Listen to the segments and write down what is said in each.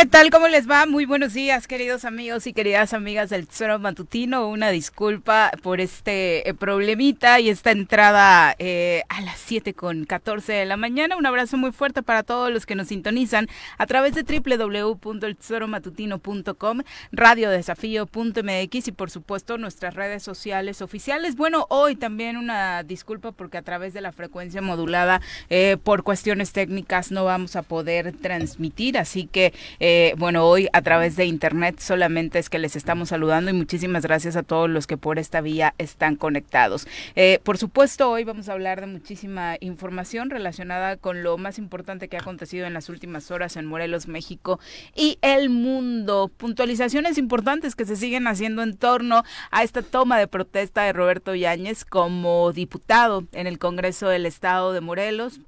¿qué tal? ¿Cómo les va? Muy buenos días, queridos amigos y queridas amigas del Tesoro Matutino. Una disculpa por este eh, problemita y esta entrada eh, a las 7 con 14 de la mañana. Un abrazo muy fuerte para todos los que nos sintonizan a través de www.eltesoromatutino.com, radiodesafío.mx y por supuesto nuestras redes sociales oficiales. Bueno, hoy también una disculpa porque a través de la frecuencia modulada eh, por cuestiones técnicas no vamos a poder transmitir, así que eh, bueno, hoy a través de internet solamente es que les estamos saludando y muchísimas gracias a todos los que por esta vía están conectados. Eh, por supuesto, hoy vamos a hablar de muchísima información relacionada con lo más importante que ha acontecido en las últimas horas en Morelos, México y el mundo. Puntualizaciones importantes que se siguen haciendo en torno a esta toma de protesta de Roberto Yáñez como diputado en el Congreso del Estado de Morelos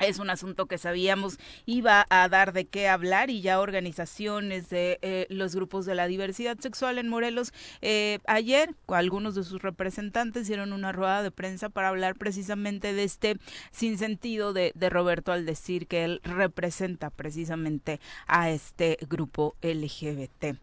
es un asunto que sabíamos iba a dar de qué hablar y ya organizaciones de eh, los grupos de la diversidad sexual en Morelos eh, ayer algunos de sus representantes hicieron una rueda de prensa para hablar precisamente de este sinsentido de, de Roberto al decir que él representa precisamente a este grupo LGBT.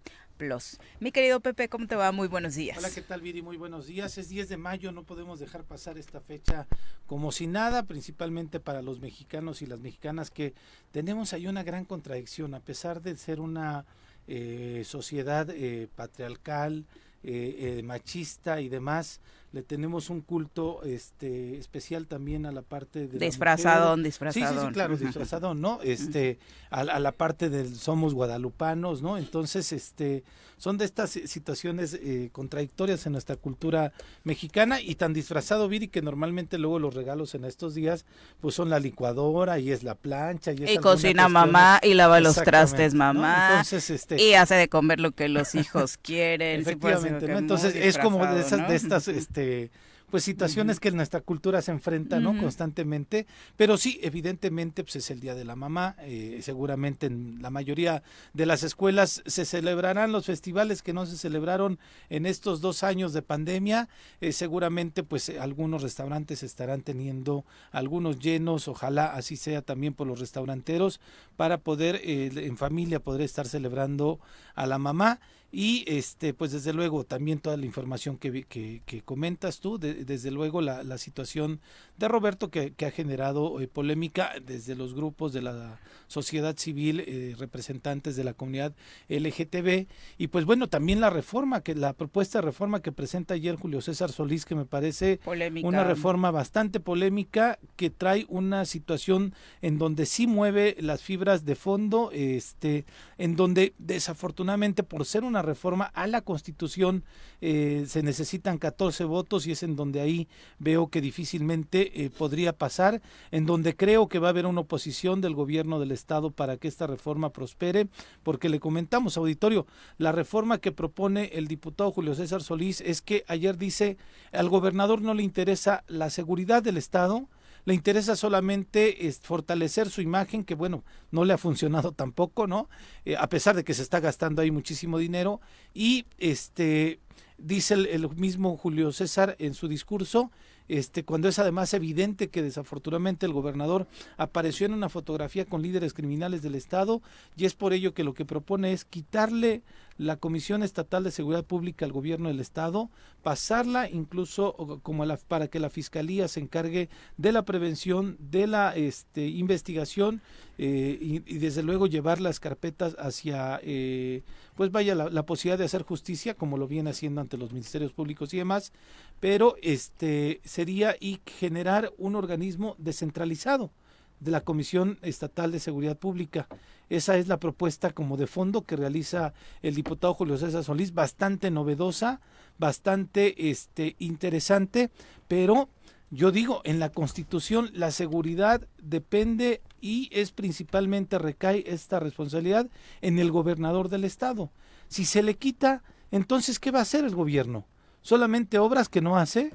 Mi querido Pepe, ¿cómo te va? Muy buenos días. Hola, ¿qué tal, Viri? Muy buenos días. Es 10 de mayo, no podemos dejar pasar esta fecha como si nada, principalmente para los mexicanos y las mexicanas que tenemos ahí una gran contradicción, a pesar de ser una eh, sociedad eh, patriarcal, eh, machista y demás, le tenemos un culto este especial también a la parte de disfrazadón, disfrazadón. Sí, sí, sí, claro, disfrazadón, ¿no? Este a, a, la parte del somos guadalupanos, ¿no? Entonces, este son de estas situaciones eh, contradictorias en nuestra cultura mexicana y tan disfrazado Viri que normalmente luego los regalos en estos días pues son la licuadora y es la plancha y, y cocina mamá y lava los trastes mamá Entonces, este, y hace de comer lo que los hijos quieren efectivamente ¿no? entonces es como de esas de estas este pues situaciones que en nuestra cultura se enfrentan ¿no? constantemente, pero sí, evidentemente pues es el Día de la Mamá, eh, seguramente en la mayoría de las escuelas se celebrarán los festivales que no se celebraron en estos dos años de pandemia, eh, seguramente pues algunos restaurantes estarán teniendo algunos llenos, ojalá así sea también por los restauranteros, para poder eh, en familia poder estar celebrando a la mamá y este pues desde luego también toda la información que, que, que comentas tú, desde luego la, la, situación de Roberto que, que ha generado eh, polémica desde los grupos de la sociedad civil, eh, representantes de la comunidad LGTB y pues bueno también la reforma, que la propuesta de reforma que presenta ayer Julio César Solís que me parece una reforma bastante polémica que trae una situación en donde sí mueve las fibras de fondo, este, en donde desafortunadamente por ser una reforma a la Constitución eh, se necesitan 14 votos y es en donde ahí veo que difícilmente eh, podría pasar, en donde creo que va a haber una oposición del gobierno del Estado para que esta reforma prospere, porque le comentamos, auditorio, la reforma que propone el diputado Julio César Solís es que ayer dice al gobernador no le interesa la seguridad del Estado, le interesa solamente fortalecer su imagen, que bueno, no le ha funcionado tampoco, ¿no? Eh, a pesar de que se está gastando ahí muchísimo dinero. Y este dice el, el mismo Julio César en su discurso, este, cuando es además evidente que desafortunadamente el gobernador apareció en una fotografía con líderes criminales del Estado y es por ello que lo que propone es quitarle la Comisión Estatal de Seguridad Pública al gobierno del Estado, pasarla incluso como la, para que la Fiscalía se encargue de la prevención, de la este, investigación eh, y, desde luego llevar las carpetas hacia, eh, pues vaya, la, la, posibilidad de hacer justicia como lo viene haciendo ante los ministerios públicos y demás, pero este sería y generar un organismo descentralizado de la Comisión Estatal de Seguridad Pública. Esa es la propuesta como de fondo que realiza el diputado Julio César Solís, bastante novedosa, bastante este, interesante, pero yo digo, en la Constitución la seguridad depende y es principalmente recae esta responsabilidad en el gobernador del estado. Si se le quita, entonces ¿qué va a hacer el gobierno? ¿Solamente obras que no hace?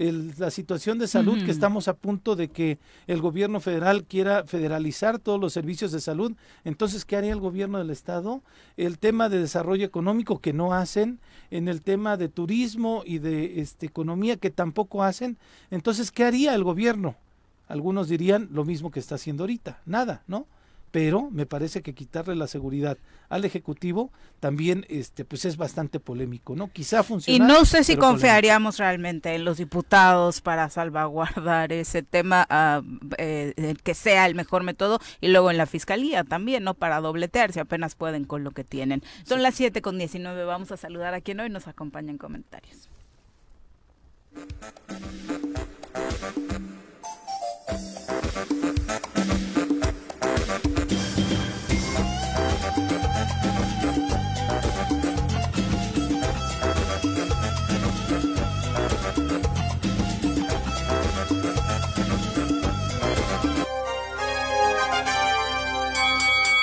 El, la situación de salud, uh -huh. que estamos a punto de que el gobierno federal quiera federalizar todos los servicios de salud. Entonces, ¿qué haría el gobierno del Estado? El tema de desarrollo económico que no hacen, en el tema de turismo y de este, economía que tampoco hacen. Entonces, ¿qué haría el gobierno? Algunos dirían lo mismo que está haciendo ahorita, nada, ¿no? Pero me parece que quitarle la seguridad al ejecutivo también este pues es bastante polémico, ¿no? Quizá funcione. Y no sé si confiaríamos realmente en los diputados para salvaguardar ese tema eh, que sea el mejor método y luego en la fiscalía también, ¿no? Para dobletear si apenas pueden con lo que tienen. Son las 7 con 19, vamos a saludar a quien hoy nos acompaña en comentarios.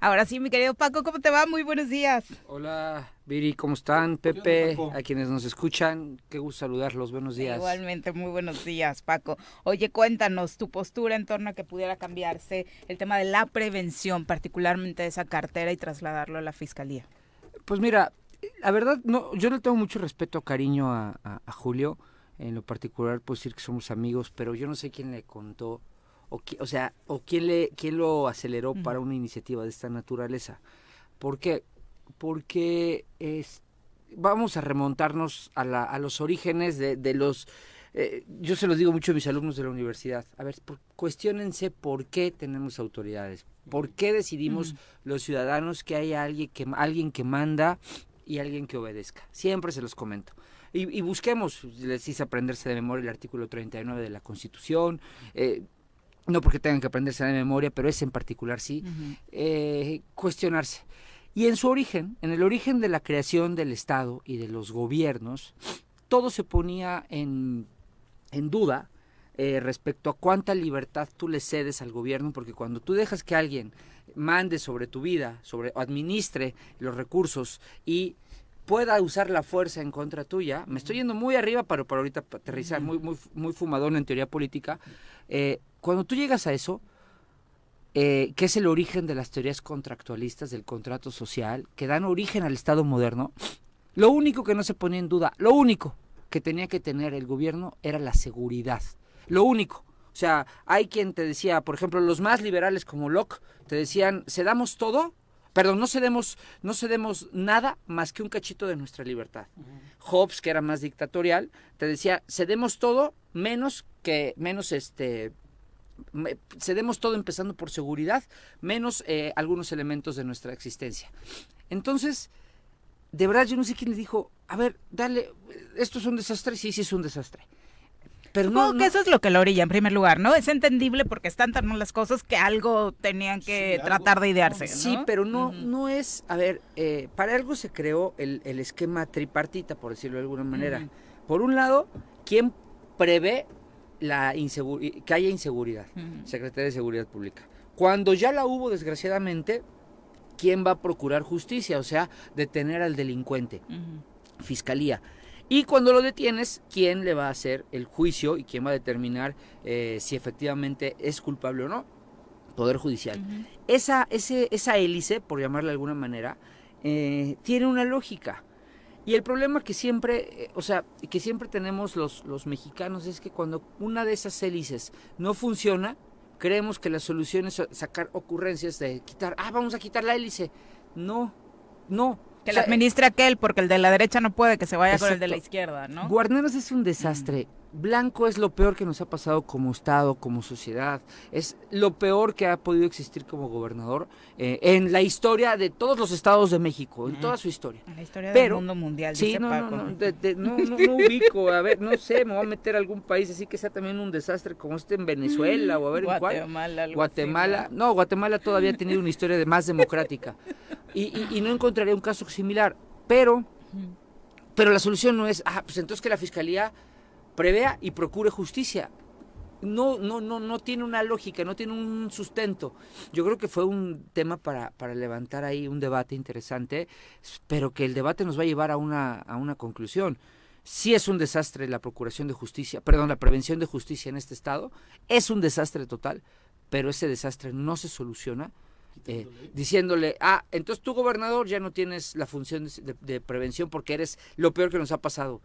Ahora sí, mi querido Paco, ¿cómo te va? Muy buenos días. Hola, Viri, ¿cómo están? Pepe, a quienes nos escuchan, qué gusto saludarlos, buenos días. Igualmente, muy buenos días, Paco. Oye, cuéntanos tu postura en torno a que pudiera cambiarse el tema de la prevención, particularmente de esa cartera y trasladarlo a la fiscalía. Pues mira, la verdad, no, yo le tengo mucho respeto, cariño a, a Julio, en lo particular, puedo decir que somos amigos, pero yo no sé quién le contó o, o sea, o quién, le, quién lo aceleró para una iniciativa de esta naturaleza. ¿Por qué? Porque es, vamos a remontarnos a, la, a los orígenes de, de los... Eh, yo se los digo mucho a mis alumnos de la universidad. A ver, cuestionense por qué tenemos autoridades. ¿Por qué decidimos los ciudadanos que hay alguien que, alguien que manda y alguien que obedezca? Siempre se los comento. Y, busquemos, les hice aprenderse de memoria el artículo 39 de la Constitución, eh, no porque tengan que aprenderse de memoria, pero ese en particular sí, eh, cuestionarse. Y en su origen, en el origen de la creación del Estado y de los gobiernos, todo se ponía en, en duda eh, respecto a cuánta libertad tú le cedes al gobierno, porque cuando tú dejas que alguien mande sobre tu vida, sobre administre los recursos y pueda usar la fuerza en contra tuya, me estoy yendo muy arriba para, para ahorita aterrizar, muy, muy, muy fumadón en teoría política, eh, cuando tú llegas a eso, eh, que es el origen de las teorías contractualistas del contrato social, que dan origen al Estado moderno, lo único que no se ponía en duda, lo único que tenía que tener el gobierno era la seguridad. Lo único. O sea, hay quien te decía, por ejemplo, los más liberales como Locke, te decían, damos todo, perdón, no cedemos, no cedemos nada más que un cachito de nuestra libertad. Hobbes, que era más dictatorial, te decía, cedemos todo menos que, menos este, cedemos todo empezando por seguridad, menos eh, algunos elementos de nuestra existencia. Entonces, de verdad yo no sé quién le dijo, a ver, dale, esto es un desastre, sí, sí es un desastre. Pero no, que eso es lo que lo orilla en primer lugar, ¿no? Es entendible porque están tan las cosas que algo tenían que tratar de idearse. Sí, pero no, no es, a ver, eh, para algo se creó el, esquema tripartita, por decirlo de alguna manera. Por un lado, ¿quién prevé la que haya inseguridad, Secretaría de Seguridad Pública. Cuando ya la hubo, desgraciadamente, ¿quién va a procurar justicia? O sea, detener al delincuente. Fiscalía. Y cuando lo detienes, ¿quién le va a hacer el juicio y quién va a determinar eh, si efectivamente es culpable o no? Poder Judicial. esa, ese, esa hélice, por llamarla de alguna manera, eh, tiene una lógica. Y el problema que siempre, eh, o sea, que siempre tenemos los, los mexicanos es que cuando una de esas hélices no funciona, creemos que la solución es sacar ocurrencias de quitar, ah, vamos a quitar la hélice. No, no. Que la administre aquel, porque el de la derecha no puede que se vaya con el de la izquierda, ¿no? Guarneros es un desastre. Blanco es lo peor que nos ha pasado como Estado, como sociedad. Es lo peor que ha podido existir como gobernador eh, en la historia de todos los estados de México, en toda su historia. En la historia del mundo mundial. Sí, no, no, no, no, ubico. A ver, no sé, me voy a meter a algún país así que sea también un desastre como este en Venezuela o a ver en cuál. Guatemala. no, Guatemala todavía ha tenido una historia de más democrática. Y, y, no encontraré un caso similar. Pero, pero la solución no es, ah, pues entonces que la fiscalía prevea y procure justicia. no, no, no, no tiene una lógica, no tiene un sustento. Yo creo que fue un tema para, para levantar ahí un debate interesante, pero que el debate nos va a llevar a una, a una conclusión. Sí es un desastre la procuración de justicia, perdón, la prevención de justicia en este estado, es un desastre total, pero ese desastre no se soluciona eh, diciéndole, ah, entonces tú gobernador ya no tienes la función de, prevención porque eres lo peor que nos ha pasado.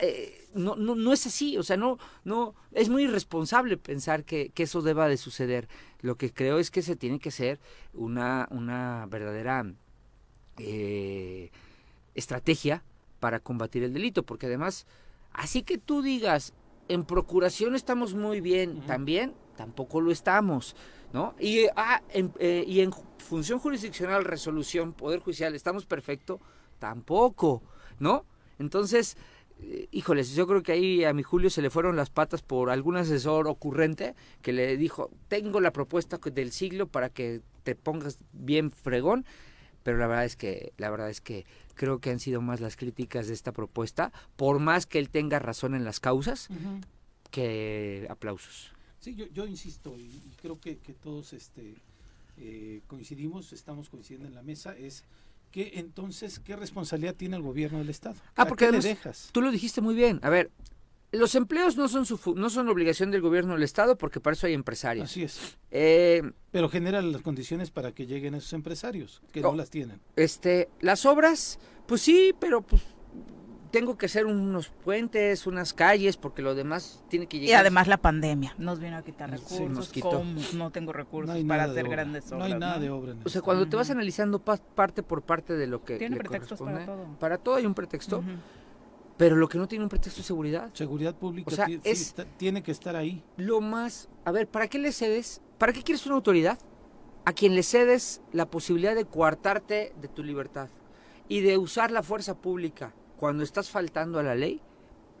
Eh, no, no, no es así, o sea, no, no, es muy irresponsable pensar que, eso deba de suceder. Lo que creo es que se tiene que hacer una, una verdadera eh, estrategia para combatir el delito, porque además, así que tú digas, en procuración estamos muy bien, también tampoco lo estamos. ¿no? Y, ah, en, eh, y en función jurisdiccional, resolución, poder judicial, ¿estamos perfecto? Tampoco, ¿no? Entonces, eh, híjoles, yo creo que ahí a mi Julio se le fueron las patas por algún asesor ocurrente que le dijo, tengo la propuesta del siglo para que te pongas bien fregón, pero la verdad es que, la verdad es que creo que han sido más las críticas de esta propuesta, por más que él tenga razón en las causas, que aplausos. Sí, yo, yo insisto y, creo que, que todos este, eh, coincidimos, estamos coincidiendo en la mesa, es que entonces, ¿qué responsabilidad tiene el gobierno del Estado? Ah, porque le dejas? tú lo dijiste muy bien. A ver, los empleos no son su no son obligación del gobierno del estado porque para eso hay empresarios. Así es. Eh, Pero generan las condiciones para que lleguen esos empresarios que no oh, las tienen. Este, las obras, pues sí, pero pues tengo que hacer unos puentes, unas calles, porque lo demás tiene que llegar. Y además la pandemia nos vino a quitar recursos. No tengo recursos para hacer grandes obras. No hay nada de obra. o sea, cuando te vas analizando parte por parte de lo que. Tiene pretextos para todo. Para todo hay un pretexto. Pero lo que no tiene un pretexto es seguridad. Seguridad pública tiene que estar ahí. Lo más. A ver, ¿para qué le cedes? ¿Para qué quieres una autoridad? A quien le cedes la posibilidad de coartarte de tu libertad y de usar la fuerza pública cuando estás faltando a la ley,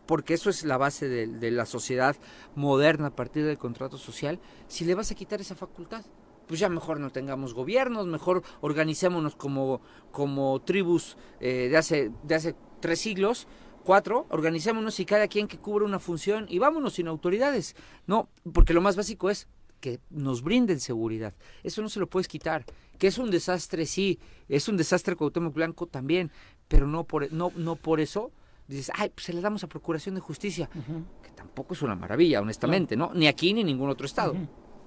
porque eso es la base de, la sociedad moderna a partir del contrato social, si le vas a quitar esa facultad, pues ya mejor no tengamos gobiernos, mejor organicémonos como, como tribus eh, de, hace, de hace tres siglos, cuatro, organicémonos y cada quien que cubra una función y vámonos sin autoridades. No, porque lo más básico es que nos brinden seguridad. Eso no se lo puedes quitar. Que es un desastre, sí. Es un desastre Cuauhtémoc Blanco también pero no por, no, no por eso dices, ay, pues se le damos a Procuración de Justicia, que tampoco es una maravilla, honestamente, ¿no? Ni aquí ni en ningún otro estado.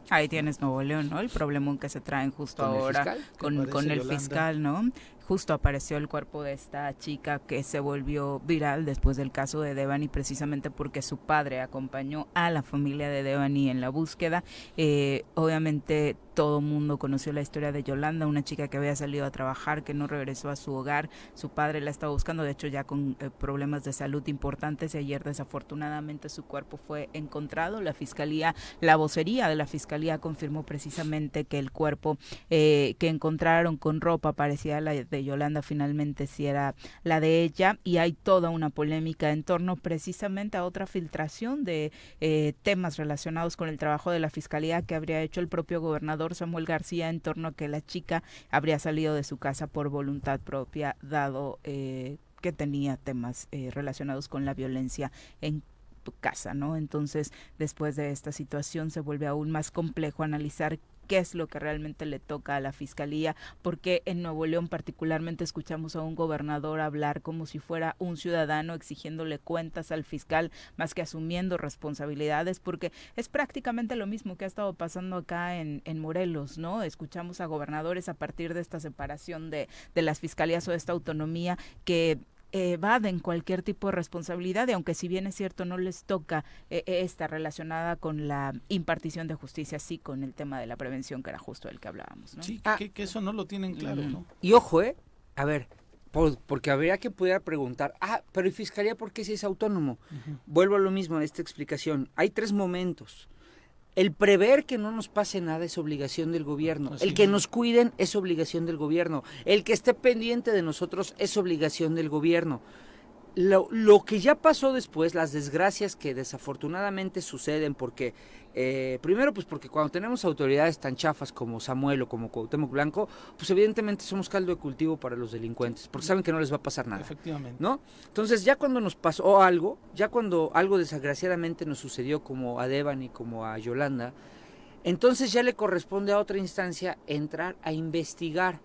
Ahí tienes Nuevo León, ¿no? El problema que se traen justo ahora con, con el fiscal, ¿no? Justo apareció el cuerpo de esta chica que se volvió viral después del caso de Devani precisamente porque su padre acompañó a la familia de Devani en la búsqueda. Eh, obviamente todo mundo conoció la historia de Yolanda, una chica que había salido a trabajar, que no regresó a su hogar, su padre la estaba buscando, de hecho ya con eh, problemas de salud importantes y ayer desafortunadamente su cuerpo fue encontrado. La fiscalía, la vocería de la fiscalía confirmó precisamente que el cuerpo eh, que encontraron con ropa parecía la de Yolanda finalmente si era la de ella y hay toda una polémica en torno precisamente a otra filtración de eh, temas relacionados con el trabajo de la fiscalía que habría hecho el propio gobernador Samuel García en torno a que la chica habría salido de su casa por voluntad propia dado eh, que tenía temas eh, relacionados con la violencia en casa, ¿no? Entonces, después de esta situación se vuelve aún más complejo analizar qué es lo que realmente le toca a la fiscalía, porque en Nuevo León particularmente escuchamos a un gobernador hablar como si fuera un ciudadano exigiéndole cuentas al fiscal más que asumiendo responsabilidades, porque es prácticamente lo mismo que ha estado pasando acá en, en Morelos, ¿no? Escuchamos a gobernadores a partir de esta separación de, de las fiscalías o de esta autonomía que evaden cualquier tipo de responsabilidad y aunque si bien es cierto no les toca eh, eh, esta relacionada con la impartición de justicia, sí con el tema de la prevención que era justo el que hablábamos. ¿no? Sí, que, eso no lo tienen claro. ¿no? Y ojo, ¿eh? A ver, porque habría que poder preguntar, ah, pero ¿y Fiscalía por qué si es autónomo? Vuelvo a lo mismo en esta explicación. Hay tres momentos. El prever que no nos pase nada es obligación del gobierno. el que nos cuiden es obligación del gobierno. El que esté pendiente de nosotros es obligación del gobierno. Lo, lo, que ya pasó después, las desgracias que desafortunadamente suceden, porque eh, primero, pues porque cuando tenemos autoridades tan chafas como Samuel o como Cuauhtémoc Blanco, pues evidentemente somos caldo de cultivo para los delincuentes, porque saben que no les va a pasar nada. Efectivamente. ¿No? Entonces, ya cuando nos pasó algo, ya cuando algo desgraciadamente nos sucedió como a Devan y como a Yolanda, entonces ya le corresponde a otra instancia entrar a investigar.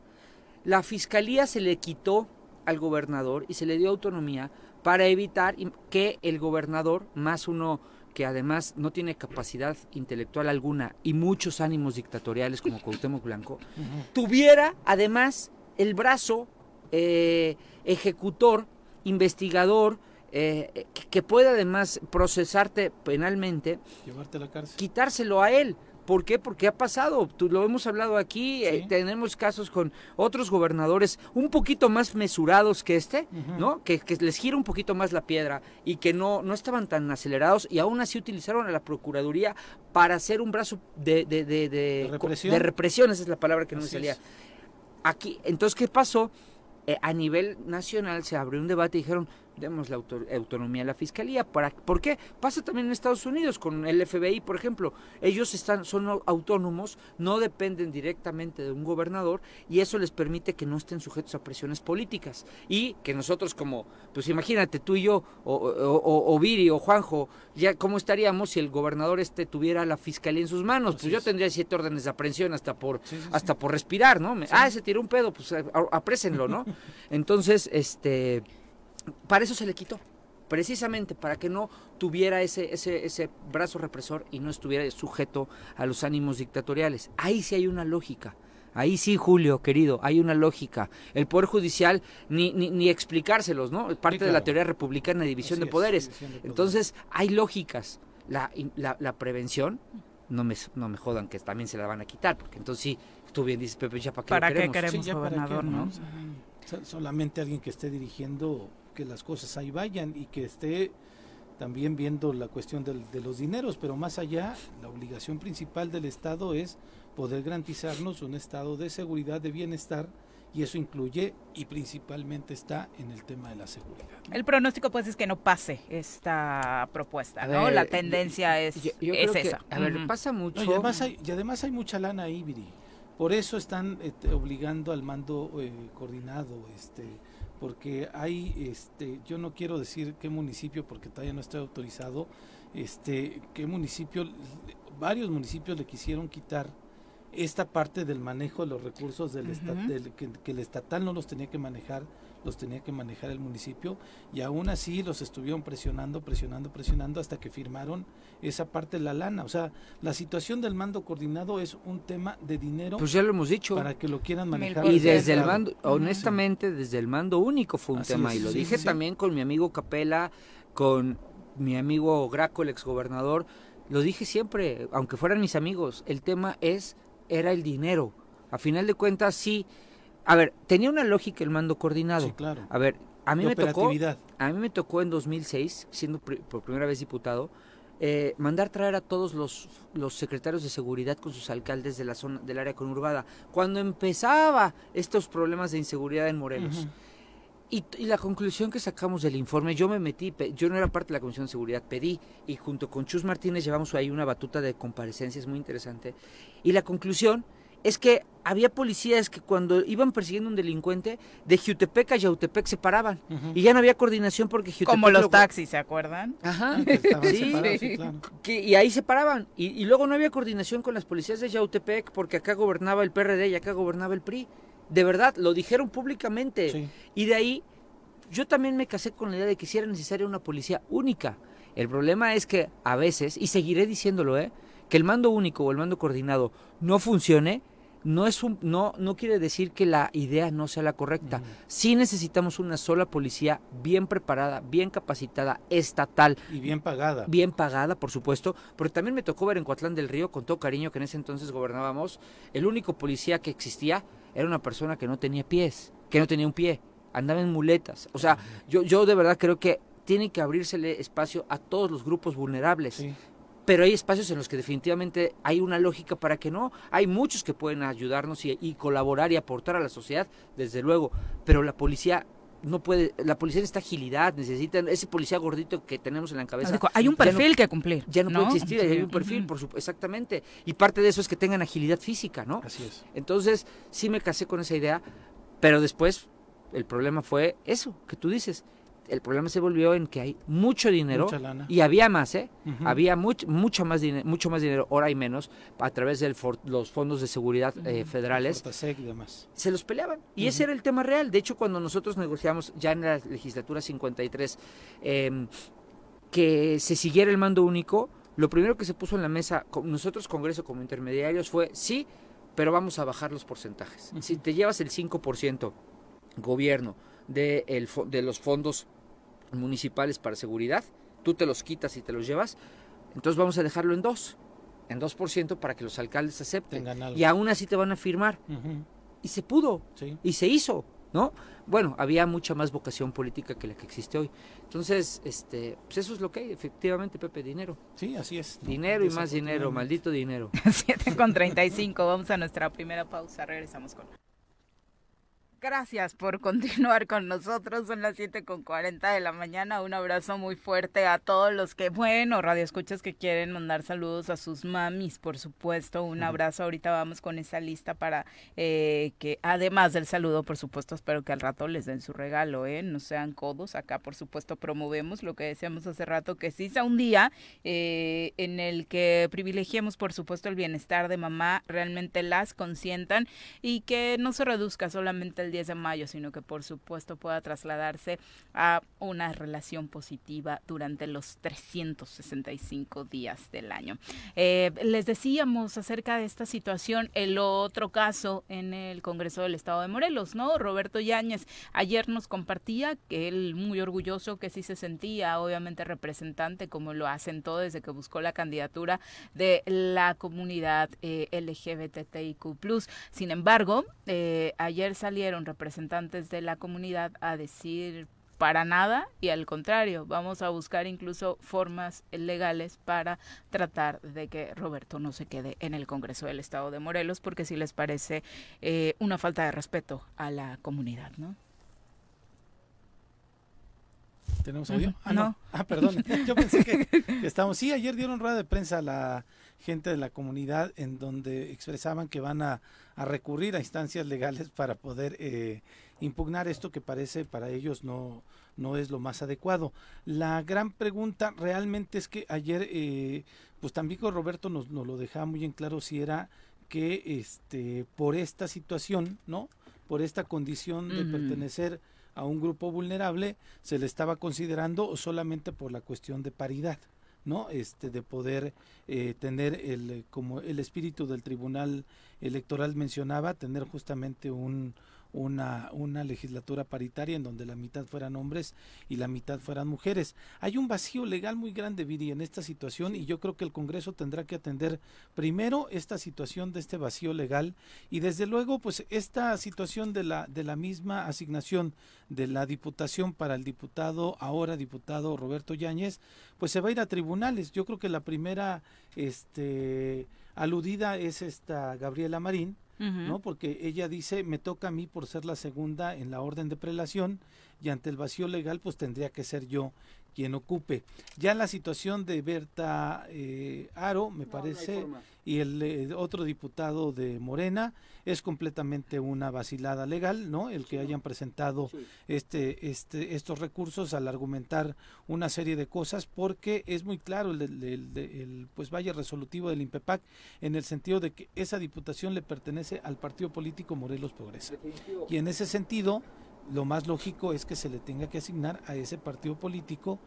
La fiscalía se le quitó al gobernador y se le dio autonomía para evitar que el gobernador, más uno que además no tiene capacidad intelectual alguna y muchos ánimos dictatoriales como Cuauhtémoc Blanco, tuviera además el brazo eh, ejecutor, investigador, eh, que pueda además procesarte penalmente, Llevarte a la cárcel. quitárselo a él. ¿Por qué? Porque ha pasado, Tú, lo hemos hablado aquí, eh, tenemos casos con otros gobernadores un poquito más mesurados que este, ¿no? Que, les gira un poquito más la piedra y que no, no estaban tan acelerados y aún así utilizaron a la Procuraduría para hacer un brazo de, de, de, de, represión? esa es la palabra que no me salía. Aquí, entonces, ¿qué pasó? Eh, a nivel nacional se abrió un debate y dijeron, demos la autonomía a la fiscalía. ¿Para, ¿Por qué? Pasa también en Estados Unidos con el FBI, por ejemplo. Ellos están, son autónomos, no dependen directamente de un gobernador y eso les permite que no estén sujetos a presiones políticas. Y que nosotros como, pues imagínate, tú y yo, o, o, Viri o Juanjo, ya cómo estaríamos si el gobernador este tuviera la fiscalía en sus manos. pues yo tendría siete órdenes de aprehensión hasta por, hasta por respirar, ¿no? ah, se tiró un pedo, pues aprésenlo, ¿no? Entonces, este para eso se le quitó, precisamente para que no tuviera ese, ese, ese brazo represor y no estuviera sujeto a los ánimos dictatoriales. Ahí sí hay una lógica. Ahí sí, Julio, querido, hay una lógica. El Poder Judicial, ni, ni, ni explicárselos, ¿no? Parte de la teoría republicana de división, de, poderes. Entonces, hay lógicas. La, la, prevención, no me, no me jodan que también se la van a quitar, porque entonces sí, tú bien dices, Pepe, ya para qué ¿Para qué queremos gobernador, ¿no? Solamente alguien que esté dirigiendo que las cosas ahí vayan y que esté también viendo la cuestión de los dineros, pero más allá, la obligación principal del Estado es poder garantizarnos un estado de seguridad, de bienestar, y eso incluye y principalmente está en el tema de la seguridad. El pronóstico pues es que no pase esta propuesta, ¿no? la tendencia es, esa. a ver, pasa mucho. y, además hay, y además hay mucha lana ahí, Viri. Por eso están este, obligando al mando eh, coordinado, este porque hay, este, yo no quiero decir qué municipio, porque todavía no está autorizado, este, qué municipio, varios municipios le quisieron quitar esta parte del manejo de los recursos del, que, que, el estatal no los tenía que manejar, los tenía que manejar el municipio y aún así los estuvieron presionando, presionando, presionando hasta que firmaron esa parte de la lana. O sea, la situación del mando coordinado es un tema de dinero. Pues ya lo hemos dicho. Para que lo quieran manejar. Y desde el mando, honestamente, desde el mando único fue un tema. y lo dije también con mi amigo Capela, con mi amigo Graco, el exgobernador. Lo dije siempre, aunque fueran mis amigos, el tema es era el dinero. A final de cuentas, sí. A ver, tenía una lógica el mando coordinado. Sí, claro. A ver, a mí me tocó. A mí me tocó en 2006, siendo por primera vez diputado, eh, mandar traer a todos los, los secretarios de seguridad con sus alcaldes de la zona del área conurbada cuando empezaba estos problemas de inseguridad en Morelos. Y, la conclusión que sacamos del informe, yo me metí, yo no era parte de la Comisión de Seguridad, pedí, y junto con Chus Martínez llevamos ahí una batuta de comparecencias muy interesante. Y la conclusión es que había policías que cuando iban persiguiendo a un delincuente, de Jutepec a Yautepec se paraban. Y ya no había coordinación porque Jutepec... Como los taxis, ¿se acuerdan? Ajá. Ah, sí, y ahí se paraban. Y, y, luego no había coordinación con las policías de Yautepec porque acá gobernaba el PRD y acá gobernaba el PRI. De verdad, lo dijeron públicamente. Y de ahí yo también me casé con la idea de que si era necesaria una policía única. El problema es que a veces, y seguiré diciéndolo, ¿eh? Que el mando único o el mando coordinado no funcione, no, es un, no, no quiere decir que la idea no sea la correcta. Sí necesitamos una sola policía bien preparada, bien capacitada, estatal. Y bien pagada. Bien pagada, por supuesto. Porque también me tocó ver en Coatlán del Río, con todo cariño que en ese entonces gobernábamos, el único policía que existía era una persona que no tenía pies, que no tenía un pie, andaba en muletas. O sea, yo, yo de verdad creo que tiene que abrírsele espacio a todos los grupos vulnerables. Pero hay espacios en los que definitivamente hay una lógica para que no. Hay muchos que pueden ayudarnos y, colaborar y aportar a la sociedad, desde luego. Pero la policía no puede, la policía necesita agilidad, necesita ese policía gordito que tenemos en la cabeza. Hay un perfil que cumplir. Ya no, puede existir, hay un perfil, por exactamente. Y parte de eso es que tengan agilidad física, ¿no? Así es. Entonces, sí me casé con esa idea, pero después el problema fue eso que tú dices el problema se volvió en que hay mucho dinero y había más, ¿eh? Había mucho, mucho, más dinero, mucho más dinero, ahora hay menos, a través de los fondos de seguridad eh, federales. Se los peleaban. Y ese era el tema real. De hecho, cuando nosotros negociamos ya en la legislatura 53 em, que se siguiera el mando único, lo primero que se puso en la mesa, nosotros Congreso como intermediarios, fue sí, pero vamos a bajar los porcentajes. Si te llevas el 5% gobierno de, el, de los fondos municipales para seguridad, tú te los quitas y te los llevas, entonces vamos a dejarlo en dos, en 2% para que los alcaldes acepten. Y aún así te van a firmar. Y se pudo, y se hizo, ¿no? Bueno, había mucha más vocación política que la que existe hoy. Entonces, este, pues eso es lo que hay, efectivamente, Pepe, dinero. Sí, así es. Dinero y más dinero, maldito dinero. 7 con 35, vamos a nuestra primera pausa, regresamos con... Gracias por continuar con nosotros. Son las 7 con 40 de la mañana. Un abrazo muy fuerte a todos los que, bueno, radio escuchas que quieren mandar saludos a sus mamis, por supuesto. Un abrazo. Ahorita vamos con esa lista para eh, que, además del saludo, por supuesto, espero que al rato les den su regalo, ¿eh? No sean codos. Acá, por supuesto, promovemos lo que decíamos hace rato, que sí sea un día eh, en el que privilegiemos, por supuesto, el bienestar de mamá, realmente las consientan y que no se reduzca solamente el 10 de mayo, sino que por supuesto pueda trasladarse a una relación positiva durante los 365 días del año. Eh, les decíamos acerca de esta situación, el otro caso en el Congreso del Estado de Morelos, ¿no? Roberto Yáñez ayer nos compartía que él muy orgulloso que sí se sentía obviamente representante como lo asentó desde que buscó la candidatura de la comunidad eh, LGBTIQ+. Sin embargo, eh, ayer salieron representantes de la comunidad a decir para nada y al contrario, vamos a buscar incluso formas legales para tratar de que Roberto no se quede en el Congreso del Estado de Morelos porque si les parece eh, una falta de respeto a la comunidad, ¿no? ¿Tenemos audio? Ah, no. Ah, perdón. Yo pensé que, que estamos. Sí, ayer dieron rueda de prensa la gente de la comunidad en donde expresaban que van a, recurrir a instancias legales para poder eh, impugnar esto que parece para ellos no, no es lo más adecuado. La gran pregunta realmente es que ayer, eh, pues también con Roberto nos, nos, lo dejaba muy en claro si era que este por esta situación, ¿no? Por esta condición de pertenecer a un grupo vulnerable, se le estaba considerando solamente por la cuestión de paridad. ¿No? Este, de poder eh, tener el, como el espíritu del tribunal electoral mencionaba, tener justamente un, una, una legislatura paritaria en donde la mitad fueran hombres y la mitad fueran mujeres. Hay un vacío legal muy grande, Viri, en esta situación y yo creo que el Congreso tendrá que atender primero esta situación de este vacío legal y desde luego pues esta situación de la, de la misma asignación de la diputación para el diputado, ahora diputado Roberto Yáñez, pues se va a ir a tribunales. Yo creo que la primera este, aludida es esta Gabriela Marín, ¿no? Porque ella dice, me toca a mí por ser la segunda en la orden de prelación y ante el vacío legal pues tendría que ser yo quien ocupe. Ya la situación de Berta eh, Aro, me parece, y el eh, otro diputado de Morena, es completamente una vacilada legal, ¿no? El que hayan presentado este, este, estos recursos al argumentar una serie de cosas, porque es muy claro el, el, pues vaya resolutivo del INPEPAC en el sentido de que esa diputación le pertenece al partido político Morelos Progresa. Y en ese sentido, lo más lógico es que se le tenga que asignar a ese partido político,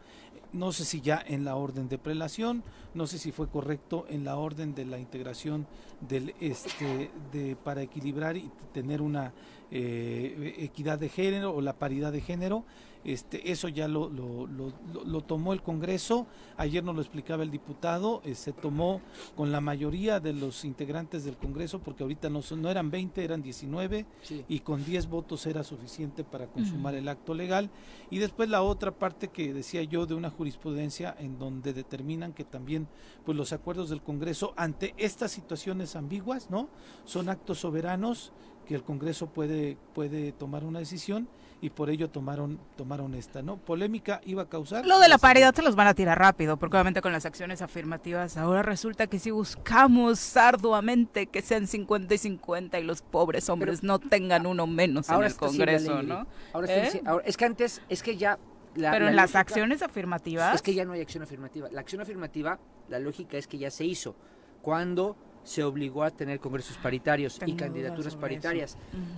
no sé si ya en la orden de prelación, no sé si fue correcto en la orden de la integración del este de para equilibrar y tener una eh, equidad de género o la paridad de género este, eso ya lo, lo, lo, tomó el Congreso, ayer nos lo explicaba el diputado, eh, se tomó con la mayoría de los integrantes del Congreso, porque ahorita no, son, no eran 20, eran 19, y con 10 votos era suficiente para consumar el acto legal. Y después la otra parte que decía yo de una jurisprudencia en donde determinan que también pues los acuerdos del Congreso ante estas situaciones ambiguas, ¿no? Son actos soberanos que el Congreso puede, puede tomar una decisión y por ello tomaron tomaron esta, ¿no? Polémica iba a causar. Lo de la paridad se los van a tirar rápido, porque obviamente con las acciones afirmativas ahora resulta que si buscamos arduamente que sean 50 y 50 y los pobres hombres no tengan uno menos en el Congreso, ¿no? ¿Eh? Ahora, es que antes, es que ya pero en las acciones afirmativas. Es que ya no hay acción afirmativa. La acción afirmativa, la lógica es que ya se hizo. Cuando se obligó a tener congresos paritarios y candidaturas paritarias.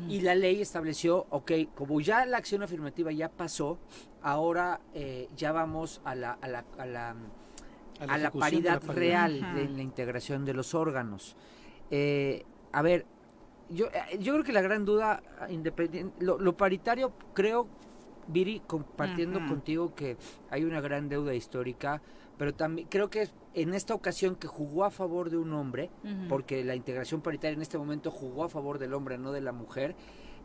Y la ley estableció, ok, como ya la acción afirmativa ya pasó, ahora eh, ya vamos a la, a la, a la, a la, paridad, real de la integración de los órganos. Eh, a ver, yo, eh, yo creo que la gran duda, independiente, lo, paritario, creo, Viri, compartiendo contigo que hay una gran deuda histórica pero también creo que en esta ocasión que jugó a favor de un hombre, porque la integración paritaria en este momento jugó a favor del hombre, no de la mujer,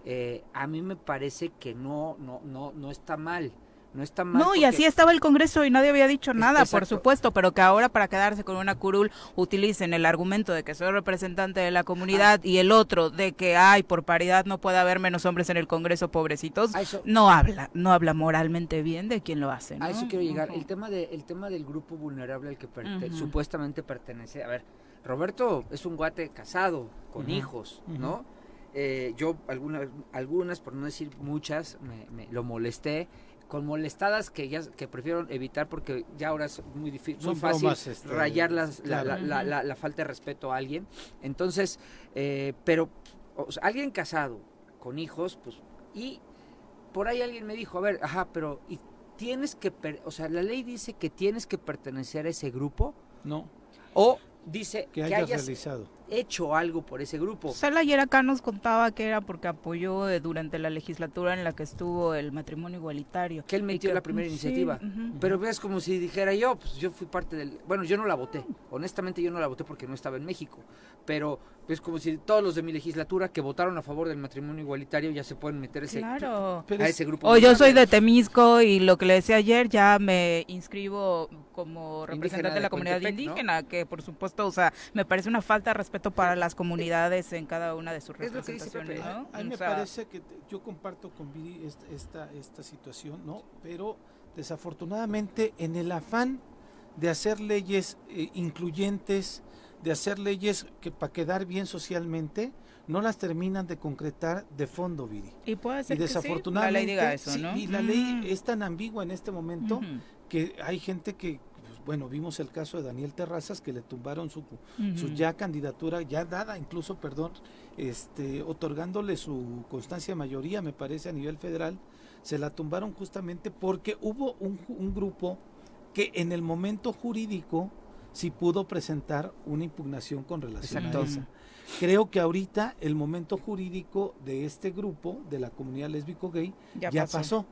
eh, a mí me parece que no, no, no, no está mal. No está mal. No, y así estaba el Congreso y nadie había dicho nada, por supuesto, pero que ahora para quedarse con una curul utilicen el argumento de que soy representante de la comunidad y el otro de que, ay, por paridad no puede haber menos hombres en el Congreso, pobrecitos, no habla, no habla moralmente bien de quien lo hace. A eso quiero llegar. El tema de, el tema del grupo vulnerable al que supuestamente pertenece. A ver, Roberto es un guate casado, con hijos, ¿no? Eh, yo algunas, algunas, por no decir muchas, me lo molesté con molestadas que ya que prefiero evitar porque ya ahora es muy difícil, muy fácil este, rayar la, la, falta de respeto a alguien. Entonces, eh, pero alguien casado con hijos, pues y por ahí alguien me dijo, a ver, ajá, pero y tienes que, o sea, la ley dice que tienes que pertenecer a ese grupo. No. O dice que, hayas, realizado. Hecho algo por ese grupo. Sala ayer acá nos contaba que era porque apoyó eh, durante la legislatura en la que estuvo el matrimonio igualitario. Que él metió la primera iniciativa. Pero ves como si dijera yo, pues yo fui parte del... Bueno, yo no la voté. Honestamente yo no la voté porque no estaba en México. Pero es como si todos los de mi legislatura que votaron a favor del matrimonio igualitario ya se pueden meter ese, a ese grupo. O yo soy de Temisco y lo que le decía ayer, ya me inscribo como representante de la comunidad indígena, que por supuesto, o sea, me parece una falta de respeto para las comunidades en cada una de sus representaciones. A mí me parece que yo comparto con Viri esta, esta situación, ¿no? Pero desafortunadamente en el afán de hacer leyes eh, incluyentes, de hacer leyes que para quedar bien socialmente no las terminan de concretar de fondo, Viri. Y puede ser desafortunadamente, que la ley diga eso, ¿no? y la ley es tan ambigua en este momento que hay gente que bueno, vimos el caso de Daniel Terrazas que le tumbaron su, su ya candidatura, ya dada incluso, perdón, este, otorgándole su constancia de mayoría, me parece, a nivel federal, se la tumbaron justamente porque hubo un, un grupo que en el momento jurídico si pudo presentar una impugnación con relación a esa. Creo que ahorita el momento jurídico de este grupo, de la comunidad lésbico gay, ya, pasó.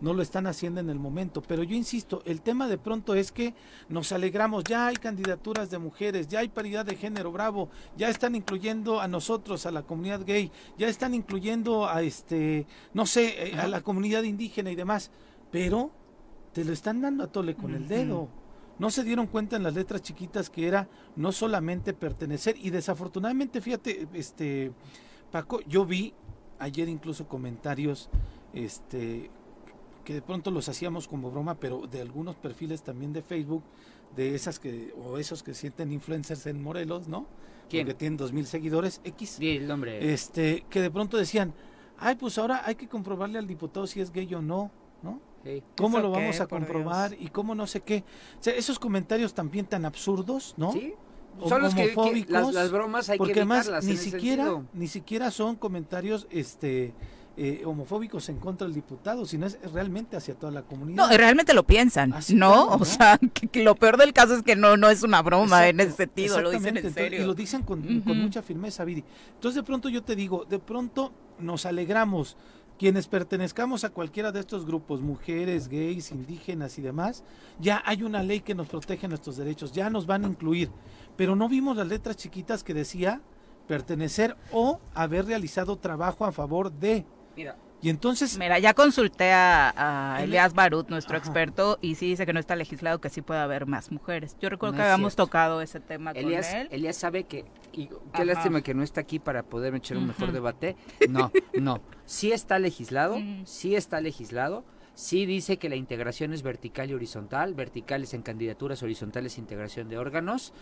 No lo están haciendo en el momento. Pero yo insisto, el tema de pronto es que nos alegramos, ya hay candidaturas de mujeres, ya hay paridad de género, bravo, ya están incluyendo a nosotros, a la comunidad gay, ya están incluyendo a este, no sé, eh, a la comunidad indígena y demás. Pero te lo están dando a tole con el dedo no se dieron cuenta en las letras chiquitas que era no solamente pertenecer y desafortunadamente fíjate este Paco yo vi ayer incluso comentarios este que de pronto los hacíamos como broma pero de algunos perfiles también de Facebook de esas que o esos que sienten influencers en Morelos no ¿Quién? que tienen dos mil seguidores X sí, el nombre este que de pronto decían ay pues ahora hay que comprobarle al diputado si es gay o no no ¿Cómo lo vamos a comprobar? Y cómo no sé qué. esos comentarios también tan absurdos, ¿no? Sí. Son los que, las, bromas hay porque que además ni siquiera ni siquiera son comentarios este eh, homofóbicos en contra del diputado, sino es realmente hacia toda la comunidad. No, realmente lo piensan, ¿no? O sea, que, lo peor del caso es que no no es una broma en ese sentido, lo dicen en serio. y lo dicen con, con mucha firmeza, Viri. Entonces, de pronto yo te digo, de pronto nos alegramos quienes pertenezcamos a cualquiera de estos grupos, mujeres, gays, indígenas y demás, ya hay una ley que nos protege nuestros derechos, ya nos van a incluir. Pero no vimos las letras chiquitas que decía pertenecer o haber realizado trabajo a favor de. Mira, Y entonces... Mira, ya consulté a, Elias Barut, nuestro experto, y sí dice que no está legislado que sí puede haber más mujeres. Yo recuerdo que habíamos tocado ese tema Elías, con él. Elías sabe que, y qué lástima que no está aquí para poder echar un mejor debate. No, no. Sí está legislado, sí está legislado. Sí dice que la integración es vertical y horizontal, verticales en candidaturas, horizontales integración de órganos.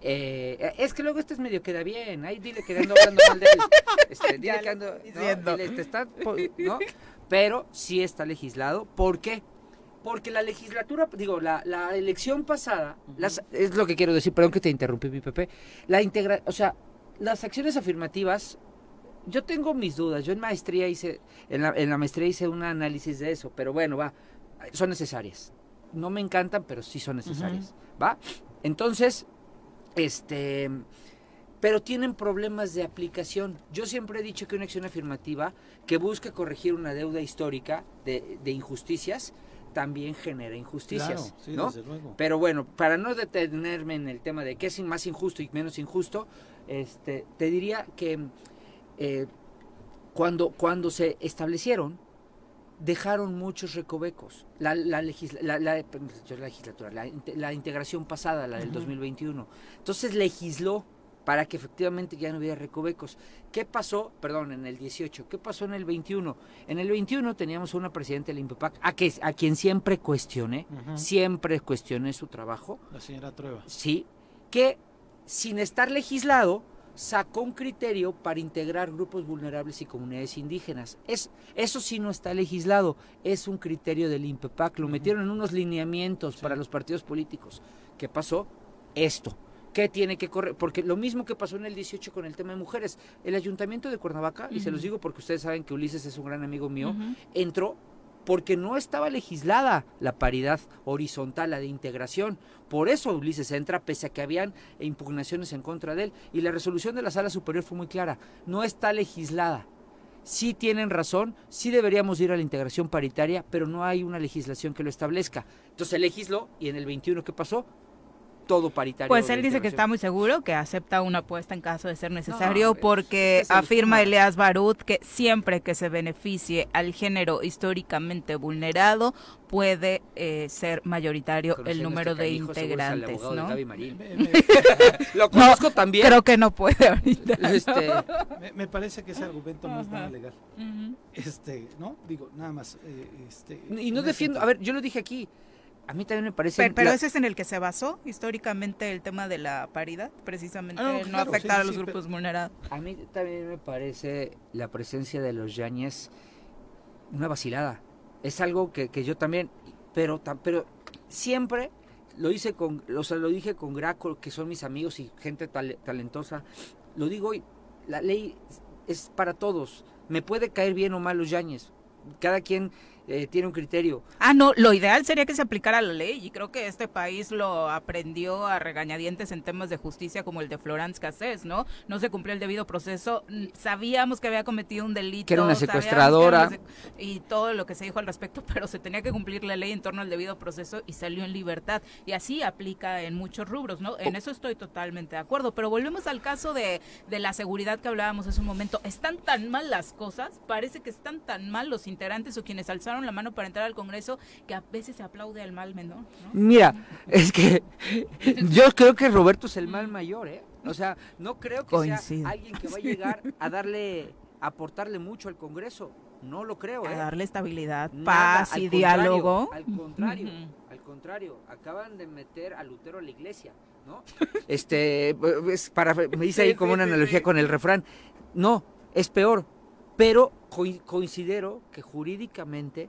Eh, es que luego este es medio queda bien. Ahí dile que ando hablando mal de él. Este, dile que ando. ¿no? Dile, está, ¿no? Pero sí está legislado. ¿Por qué? Porque la legislatura, digo, la, la elección pasada, las, es lo que quiero decir, perdón que te interrumpí, mi Pepe. La integra, o sea, las acciones afirmativas, yo tengo mis dudas. Yo en maestría hice, en la, en la maestría hice un análisis de eso, pero bueno, va, son necesarias. No me encantan, pero sí son necesarias, ¿va? Entonces, este, pero tienen problemas de aplicación. Yo siempre he dicho que una acción afirmativa que busca corregir una deuda histórica de, injusticias también genera injusticias, ¿no? Pero bueno, para no detenerme en el tema de qué es más injusto y menos injusto, este, te diría que eh, cuando, cuando se establecieron dejaron muchos recovecos. La, la, la, legislatura, la, integración pasada, la del 2021. Entonces legisló para que efectivamente ya no hubiera recovecos. ¿Qué pasó, perdón, en el 18? ¿Qué pasó en el 21? En el 21 teníamos una presidenta del INPEPAC a, que, a quien siempre cuestioné, siempre cuestioné su trabajo. La señora Trueba. Sí, que sin estar legislado, sacó un criterio para integrar grupos vulnerables y comunidades indígenas. Es, eso sí no está legislado, es un criterio del INPEPAC, lo metieron en unos lineamientos para los partidos políticos. ¿Qué pasó? Esto. ¿Qué tiene que correr? Porque lo mismo que pasó en el 18 con el tema de mujeres, el ayuntamiento de Cuernavaca, y se los digo porque ustedes saben que Ulises es un gran amigo mío, entró porque no estaba legislada la paridad horizontal, la de integración. Por eso Ulises entra, pese a que habían impugnaciones en contra de él. Y la resolución de la sala superior fue muy clara, no está legislada. Sí tienen razón, sí deberíamos ir a la integración paritaria, pero no hay una legislación que lo establezca. Entonces se legisló y en el 21, ¿qué pasó? Todo paritario. Pues él dice que está muy seguro, que acepta una apuesta en caso de ser necesario, porque afirma Elias Barut que siempre que se beneficie al género históricamente vulnerado, puede eh, ser mayoritario el este número de integrantes. ¿no? Lo conozco también. Creo que no puede ahorita. Este, me, parece que ese argumento no es nada legal. Este, ¿no? Digo, nada más. Eh, este, y no defiendo, a ver, yo lo dije aquí a mí también me parece... Pero, ese es en el que se basó históricamente el tema de la paridad, precisamente ah, no, afectar a los grupos vulnerados. A mí también me parece la presencia de los Yañez una vacilada. Es algo que, yo también, pero, pero siempre lo hice con, o sea, lo dije con Graco, que son mis amigos y gente talentosa. Lo digo hoy, la ley es para todos. Me puede caer bien o mal los Yañez. Cada quien eh, tiene un criterio. Ah, no, lo ideal sería que se aplicara la ley y creo que este país lo aprendió a regañadientes en temas de justicia como el de Florence Cassés, ¿no? No se cumplió el debido proceso, sabíamos que había cometido un delito. Que era una secuestradora. y todo lo que se dijo al respecto, pero se tenía que cumplir la ley en torno al debido proceso y salió en libertad. Y así aplica en muchos rubros, ¿no? En eso estoy totalmente de acuerdo. Pero volvemos al caso de, de la seguridad que hablábamos hace un momento. ¿Están tan mal las cosas? Parece que están tan mal los integrantes o quienes alzaron la mano para entrar al Congreso que a veces se aplaude al mal menor. Mira, es que yo creo que Roberto es el mal mayor, ¿eh? O sea, no creo que sea alguien que va a llegar a darle, a aportarle mucho al Congreso. No lo creo, ¿eh? A darle estabilidad, paz y diálogo. Al contrario, al contrario, acaban de meter a Lutero a la iglesia, ¿no? Este, es para, me dice ahí como una analogía con el refrán. No, es peor, pero considero que jurídicamente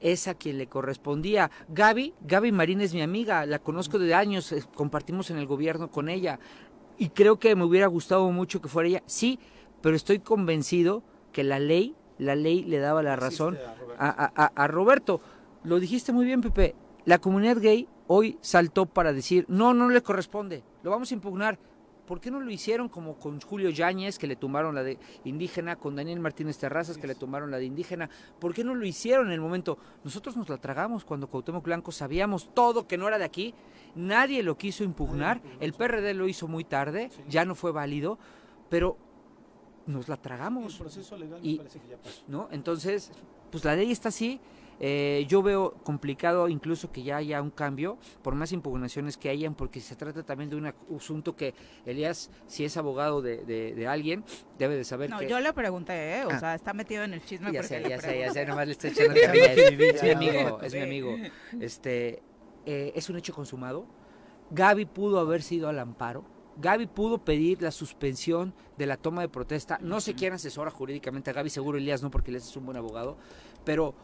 es a quien le correspondía. Gaby, Gaby Marín es mi amiga, la conozco de años, eh, compartimos en el gobierno con ella y creo que me hubiera gustado mucho que fuera ella. Sí, pero estoy convencido que la ley, la ley le daba la razón a Roberto. Lo dijiste muy bien, Pepe. La comunidad gay hoy saltó para decir, no, no le corresponde, lo vamos a impugnar. ¿Por qué no lo hicieron como con Julio Yáñez, que le tomaron la de indígena, con Daniel Martínez Terrazas, que le tomaron la de indígena? ¿Por qué no lo hicieron en el momento? Nosotros nos la tragamos cuando Cuauhtémoc Blanco sabíamos todo que no era de aquí, nadie lo quiso impugnar, el PRD lo hizo muy tarde, ya no fue válido, pero nos la tragamos. El proceso legal me parece que ya pasó. ¿no? Entonces, pues la ley está así. Eh, yo veo complicado incluso que ya haya un cambio, por más impugnaciones que hayan, porque se trata también de un asunto que Elías, si es abogado de, de, alguien, debe de saber no, que... yo le pregunté, ¿eh? o ah. sea, está metido en el chisme. Ya sé, ya sé, ya sé, nomás le estoy echando es, mi amigo, es mi amigo. Este, eh, es un hecho consumado. Gaby pudo haber sido al amparo. Gaby pudo pedir la suspensión de la toma de protesta. No sé quién asesora jurídicamente a Gaby, seguro Elías no, porque Elías es un buen abogado, pero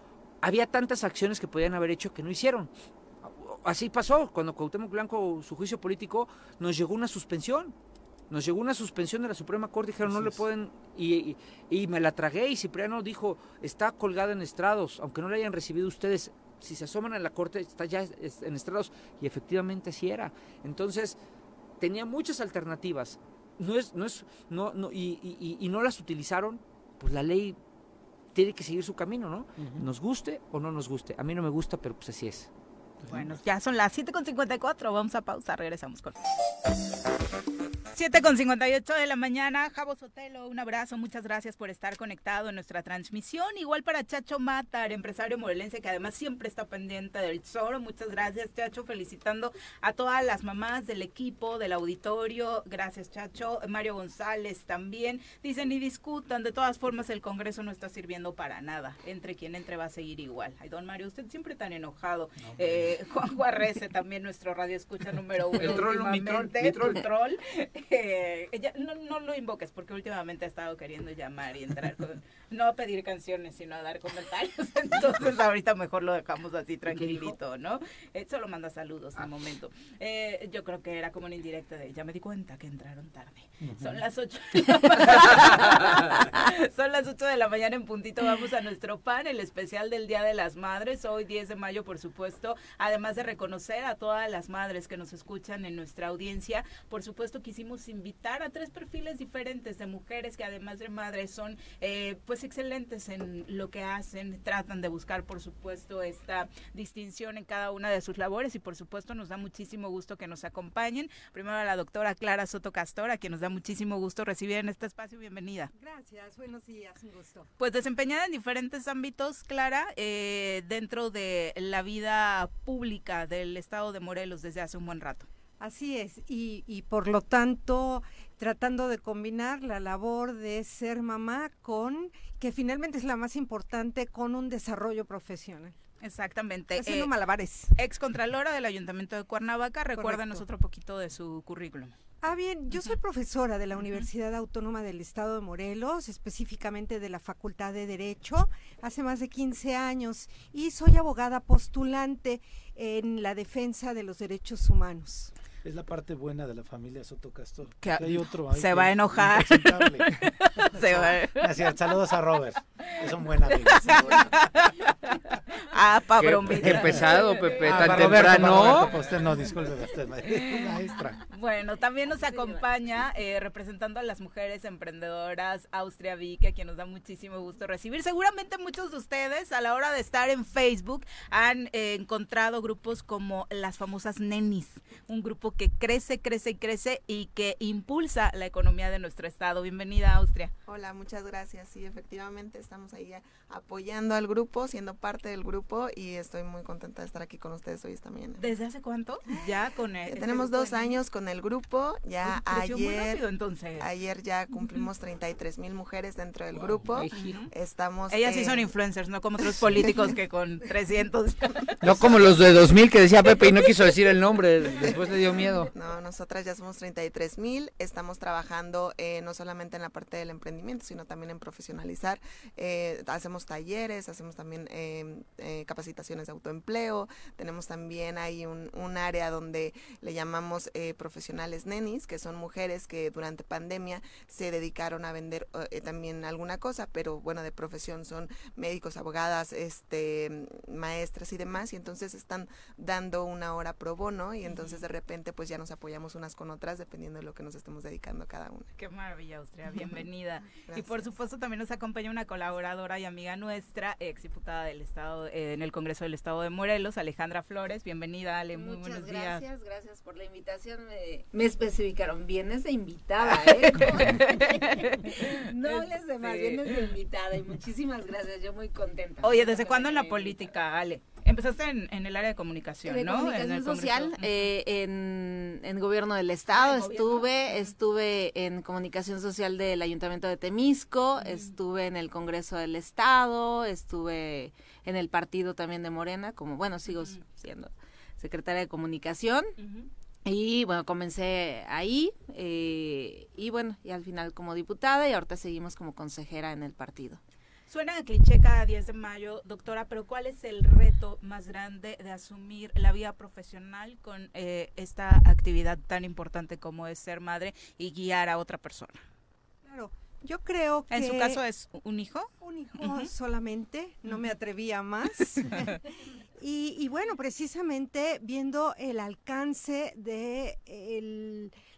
había tantas acciones que podían haber hecho que no hicieron. Así pasó, cuando Cuauhtémoc Blanco, su juicio político, nos llegó una suspensión. Nos llegó una suspensión de la Suprema Corte, dijeron, no le pueden, y, y, me la tragué, y Cipriano dijo, está colgada en estrados, aunque no la hayan recibido ustedes, si se asoman a la Corte, está ya en estrados, y efectivamente así era. Entonces, tenía muchas alternativas, no es, no es, no, no, y, y no las utilizaron, pues la ley tiene que seguir su camino, ¿no? Nos guste o no nos guste. A mí no me gusta, pero pues así es. Bueno, ya son las 7.54, vamos a pausar, regresamos con... 7 con 58 de la mañana, Javo Sotelo, un abrazo, muchas gracias por estar conectado en nuestra transmisión. Igual para Chacho Matar, empresario morelense que además siempre está pendiente del Zoro. Muchas gracias, Chacho, felicitando a todas las mamás del equipo, del auditorio. Gracias, Chacho. Mario González también. Dicen y discutan, de todas formas el Congreso no está sirviendo para nada. Entre quien entre va a seguir igual. Ay, don Mario, usted siempre tan enojado. eh, Juan Juarrece también, nuestro radio escucha número uno. El troll, mi troll, mi troll. Ella, no, no, lo invoques porque últimamente ha estado queriendo llamar y entrar con, no a pedir canciones, sino a dar comentarios. Entonces ahorita mejor lo dejamos así tranquilito, ¿no? Eh, solo manda saludos de ah. momento. Eh, yo creo que era como una indirecta de, ya me di cuenta que entraron tarde. Son las 8 Son las 8 de la mañana en puntito. Vamos a nuestro panel especial del Día de las Madres. Hoy 10 de mayo, por supuesto. Además de reconocer a todas las madres que nos escuchan en nuestra audiencia, por supuesto quisimos invitar a tres perfiles diferentes de mujeres que además de madres son eh, pues excelentes en lo que hacen, tratan de buscar por supuesto esta distinción en cada una de sus labores y por supuesto nos da muchísimo gusto que nos acompañen. Primero a la doctora Clara Soto Castor, a quien nos da muchísimo gusto recibir en este espacio. Bienvenida. Gracias, buenos días, un gusto. Pues desempeñada en diferentes ámbitos, Clara, eh, dentro de la vida pública del estado de Morelos desde hace un buen rato. Así es, y, y por lo tanto tratando de combinar la labor de ser mamá con, que finalmente es la más importante, con un desarrollo profesional. Exactamente. Haciendo eh, malabares. Ex Contralora del Ayuntamiento de Cuernavaca, recuérdanos otro poquito de su currículum. Ah, bien, yo soy profesora de la Universidad Autónoma del Estado de Morelos, específicamente de la Facultad de Derecho, hace más de 15 años, y soy abogada postulante en la defensa de los derechos humanos es la parte buena de la familia Soto Castor. Que hay otro se va a enojar. se va. saludos a Robert. Es un buen amigo. Para Qué, pesado, Pepe, ah, tan temprano. usted no, disculpe usted, maestra. Bueno, también nos acompaña eh, representando a las mujeres emprendedoras Austria Vicky, a quien nos da muchísimo gusto recibir. Seguramente muchos de ustedes a la hora de estar en Facebook han eh, encontrado grupos como las famosas Nenis, un grupo que crece, crece y crece y que impulsa la economía de nuestro estado. Bienvenida, Austria. Hola, muchas gracias. Sí, efectivamente estamos ahí apoyando al grupo, siendo parte del grupo y estoy muy contenta de estar aquí con ustedes hoy mañana. ¿Desde hace cuánto? Ya con el, tenemos dos años con el grupo. Ya ayer, entonces. ayer ya cumplimos 33 mil mujeres dentro del grupo. Estamos. Ellas sí son influencers, no como otros políticos que con 300. no como los de 2000 que decía Pepe y no quiso decir el nombre. Después le dio miedo. No, nosotras ya somos 33 mil. Estamos trabajando eh, no solamente en la parte del emprendimiento, sino también en profesionalizar. Eh, hacemos talleres, hacemos también em, eh, capacitaciones de autoempleo. Tenemos también ahí un, un área donde le llamamos profesionales nenis, que son mujeres que durante pandemia se dedicaron a vender también alguna cosa, pero bueno, de profesión son médicos, abogadas, este, maestras y demás. Y entonces están dando una hora pro bono y entonces de repente pues ya nos apoyamos unas con otras dependiendo de lo que nos estemos dedicando cada una. Qué maravilla, Austria, bienvenida. y por supuesto también nos acompaña una colaboradora y amiga nuestra, ex diputada del Estado, eh, en el Congreso del Estado de Morelos, Alejandra Flores. Bienvenida, Ale, muy Muchas buenos gracias, días. gracias por la invitación. Me, especificaron, vienes de invitada, ¿eh? no hables de más, vienes de invitada y muchísimas gracias, yo muy contenta. Oye, ¿desde cuándo en la política, Ale? Empezaste en, el área de comunicación, de ¿no? Comunicación social, eh, en, en, gobierno del estado estuve, estuve en comunicación social del ayuntamiento de Temisco, estuve en el Congreso del Estado, estuve en el partido también de Morena, como bueno, sigo siendo secretaria de comunicación. Y bueno, comencé ahí eh, y bueno, y al final como diputada y ahorita seguimos como consejera en el partido. Suena a cliché cada 10 de mayo, doctora, pero ¿cuál es el reto más grande de asumir la vida profesional con eh, esta actividad tan importante como es ser madre y guiar a otra persona? Claro, yo creo que... ¿En su caso es un hijo? Un hijo solamente, no me atrevía más. y, bueno, precisamente viendo el alcance de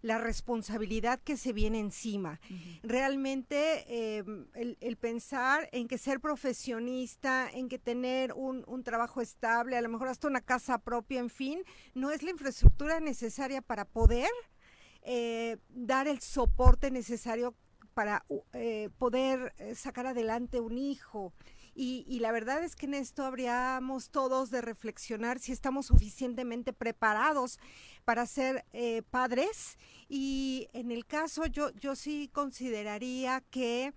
la responsabilidad que se viene encima. Realmente em, el, pensar en que ser profesionista, en que tener un, trabajo estable, a lo mejor hasta una casa propia, en fin, no es la infraestructura necesaria para poder eh, dar el soporte necesario para eh, poder eh, sacar adelante un hijo. Y, la verdad es que en esto habríamos todos de reflexionar si estamos suficientemente preparados para ser eh, padres. Y en el caso yo, yo sí consideraría que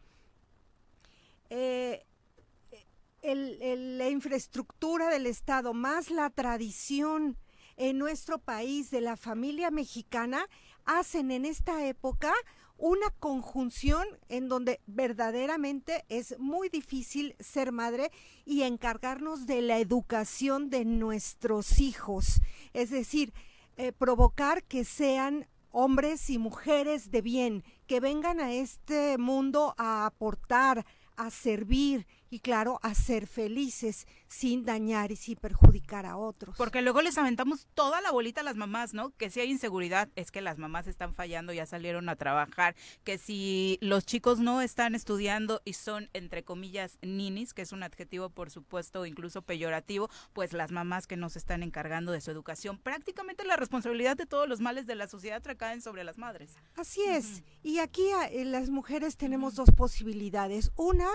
la infraestructura del Estado más la tradición en nuestro país de la familia mexicana hacen en esta época una conjunción en donde verdaderamente es muy difícil ser madre y encargarnos de la educación de nuestros hijos. Es decir, eh, provocar que sean hombres y mujeres de bien, que vengan a este mundo a aportar, a servir y claro, a ser felices sin dañar y sin perjudicar a otros. Porque luego les aventamos toda la bolita a las mamás, ¿no? Que si hay inseguridad es que las mamás están fallando, ya salieron a trabajar, que si los chicos no están estudiando y son, entre comillas, ninis, que es un adjetivo, por supuesto, incluso peyorativo, pues las mamás que nos están encargando de su educación, prácticamente la responsabilidad de todos los males de la sociedad recaen sobre las madres. Así es. Y aquí eh, las mujeres tenemos dos posibilidades. Una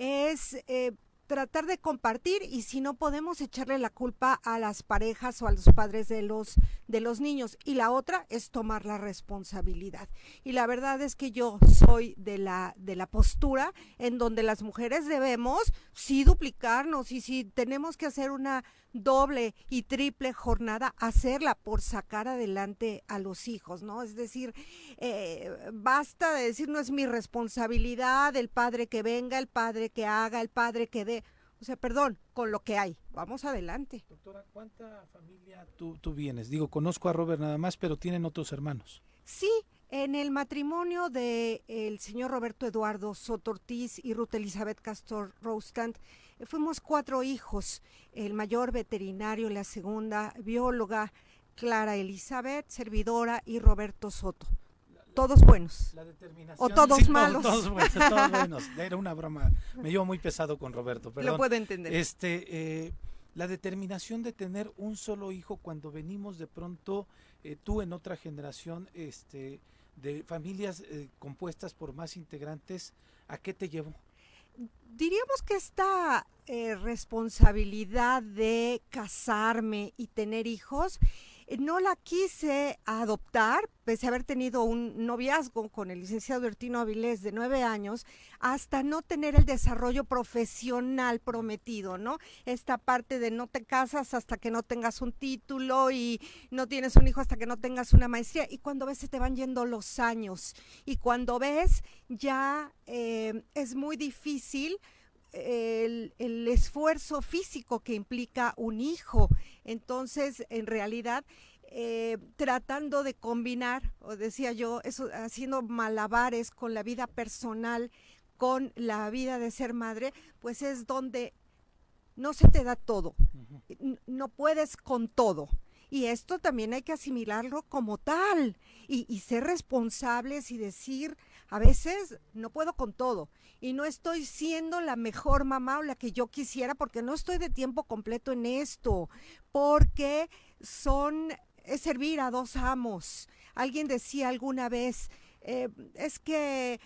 es eh, tratar de compartir y si no podemos echarle la culpa a las parejas o a los padres de los de los niños y la otra es tomar la responsabilidad. Y la verdad es que yo soy de la de la postura en donde las mujeres debemos sí duplicarnos y si tenemos que hacer una doble y triple jornada, hacerla por sacar adelante a los hijos, ¿no? Es decir, eh, basta de decir no es mi responsabilidad, el padre que venga, el padre que haga, el padre que dé. O sea, perdón, con lo que hay. Vamos adelante. Doctora, ¿cuánta familia tú, tú vienes? Digo, conozco a Robert nada más, pero tienen otros hermanos. Sí, en el matrimonio de el señor Roberto Eduardo Soto Ortiz y Ruth Elizabeth Castor Rostand, fuimos cuatro hijos, el mayor veterinario, la segunda bióloga, Clara Elizabeth, servidora y Roberto Soto. Todos buenos. o todos malos. Todos, buenos, Era una broma. Me llevo muy pesado con Roberto. Perdón. Lo puedo entender. Este, eh, la determinación de tener un solo hijo cuando venimos de pronto, eh, tú en otra generación, este, de familias eh, compuestas por más integrantes, ¿a qué te llevó? Diríamos que esta eh, responsabilidad de casarme y tener hijos no la quise adoptar, pese a haber tenido un noviazgo con el licenciado Bertino Avilés de nueve años, hasta no tener el desarrollo profesional prometido, ¿no? Esta parte de no te casas hasta que no tengas un título y no tienes un hijo hasta que no tengas una maestría. Y cuando ves se te van yendo los años y cuando ves ya eh, es muy difícil el, esfuerzo físico que implica un hijo. Entonces, en realidad, eh, tratando de combinar, o decía yo, eso, haciendo malabares con la vida personal, con la vida de ser madre, pues es donde no se te da todo, no puedes con todo. Y esto también hay que asimilarlo como tal y, y ser responsables y decir, a veces no puedo con todo y no estoy siendo la mejor mamá o la que yo quisiera porque no estoy de tiempo completo en esto, porque son, es servir a dos amos. Alguien decía alguna vez, eh, es que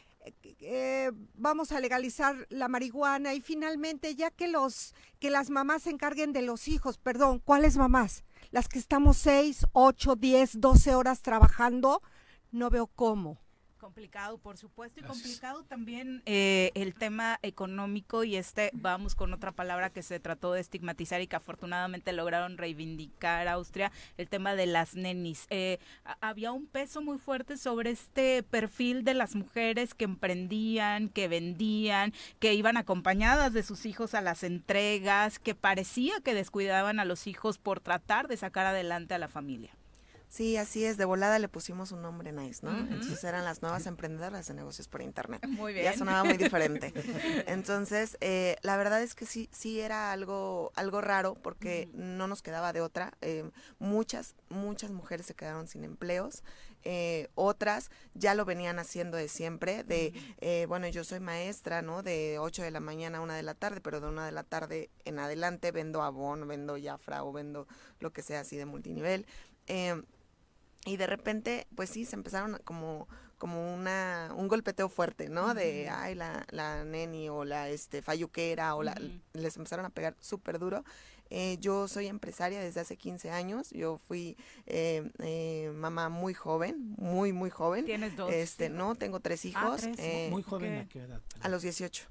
eh, vamos a legalizar la marihuana y finalmente ya que los que las mamás se encarguen de los hijos, perdón, ¿cuáles mamás? Las que estamos seis, ocho, diez, doce horas trabajando, no veo cómo. Complicado, por supuesto, y complicado también eh, el tema económico y este, vamos con otra palabra que se trató de estigmatizar y que afortunadamente lograron reivindicar Austria, el tema de las nenis. Eh, había un peso muy fuerte sobre este perfil de las mujeres que emprendían, que vendían, que iban acompañadas de sus hijos a las entregas, que parecía que descuidaban a los hijos por tratar de sacar adelante a la familia. Sí, así es. De volada le pusimos un nombre nice, ¿no? Entonces eran las nuevas emprendedoras de negocios por internet. Muy bien. Ya sonaba muy diferente. Entonces, eh, la verdad es que sí, sí era algo, algo raro porque no nos quedaba de otra. Eh, muchas, muchas mujeres se quedaron sin empleos. Eh, otras ya lo venían haciendo de siempre, de, bueno, yo soy maestra, ¿no? De 8 de la mañana a 1 de la tarde, pero de 1 de la tarde en adelante vendo Avon, vendo Jafra o vendo lo que sea así de multinivel. Eh, y de repente, pues sí, se empezaron como, como una, un golpeteo fuerte, ¿no? De, ay, la, la neni o la este, falluquera o la, les empezaron a pegar súper duro. Eh, yo soy empresaria desde hace 15 años. Yo fui eh, eh, mamá muy joven, muy, muy joven. ¿Tienes dos? Este, no, tengo tres ah, hijos. muy joven, ¿a qué edad? A los 18.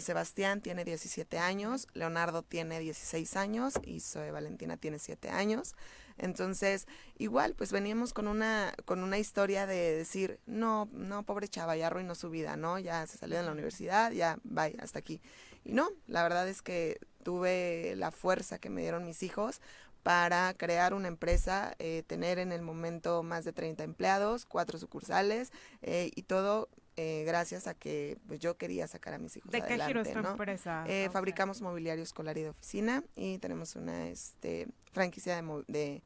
Sebastián tiene 17 años, Leonardo tiene 16 años y Zoe Valentina tiene 7 años. Entonces, igual, pues veníamos con una, con una historia de decir, no, no, pobre chava, ya arruinó su vida, ¿no? Ya se salió de la universidad, ya, bye, hasta aquí. Y no, la verdad es que tuve la fuerza que me dieron mis hijos para crear una empresa, eh, tener en el momento más de 30 empleados, cuatro sucursales eh, y todo eh, gracias a que pues, yo quería sacar a mis hijos ¿De adelante. qué giro empresa? Fabricamos mobiliario escolar y de oficina y tenemos una este, franquicia de, de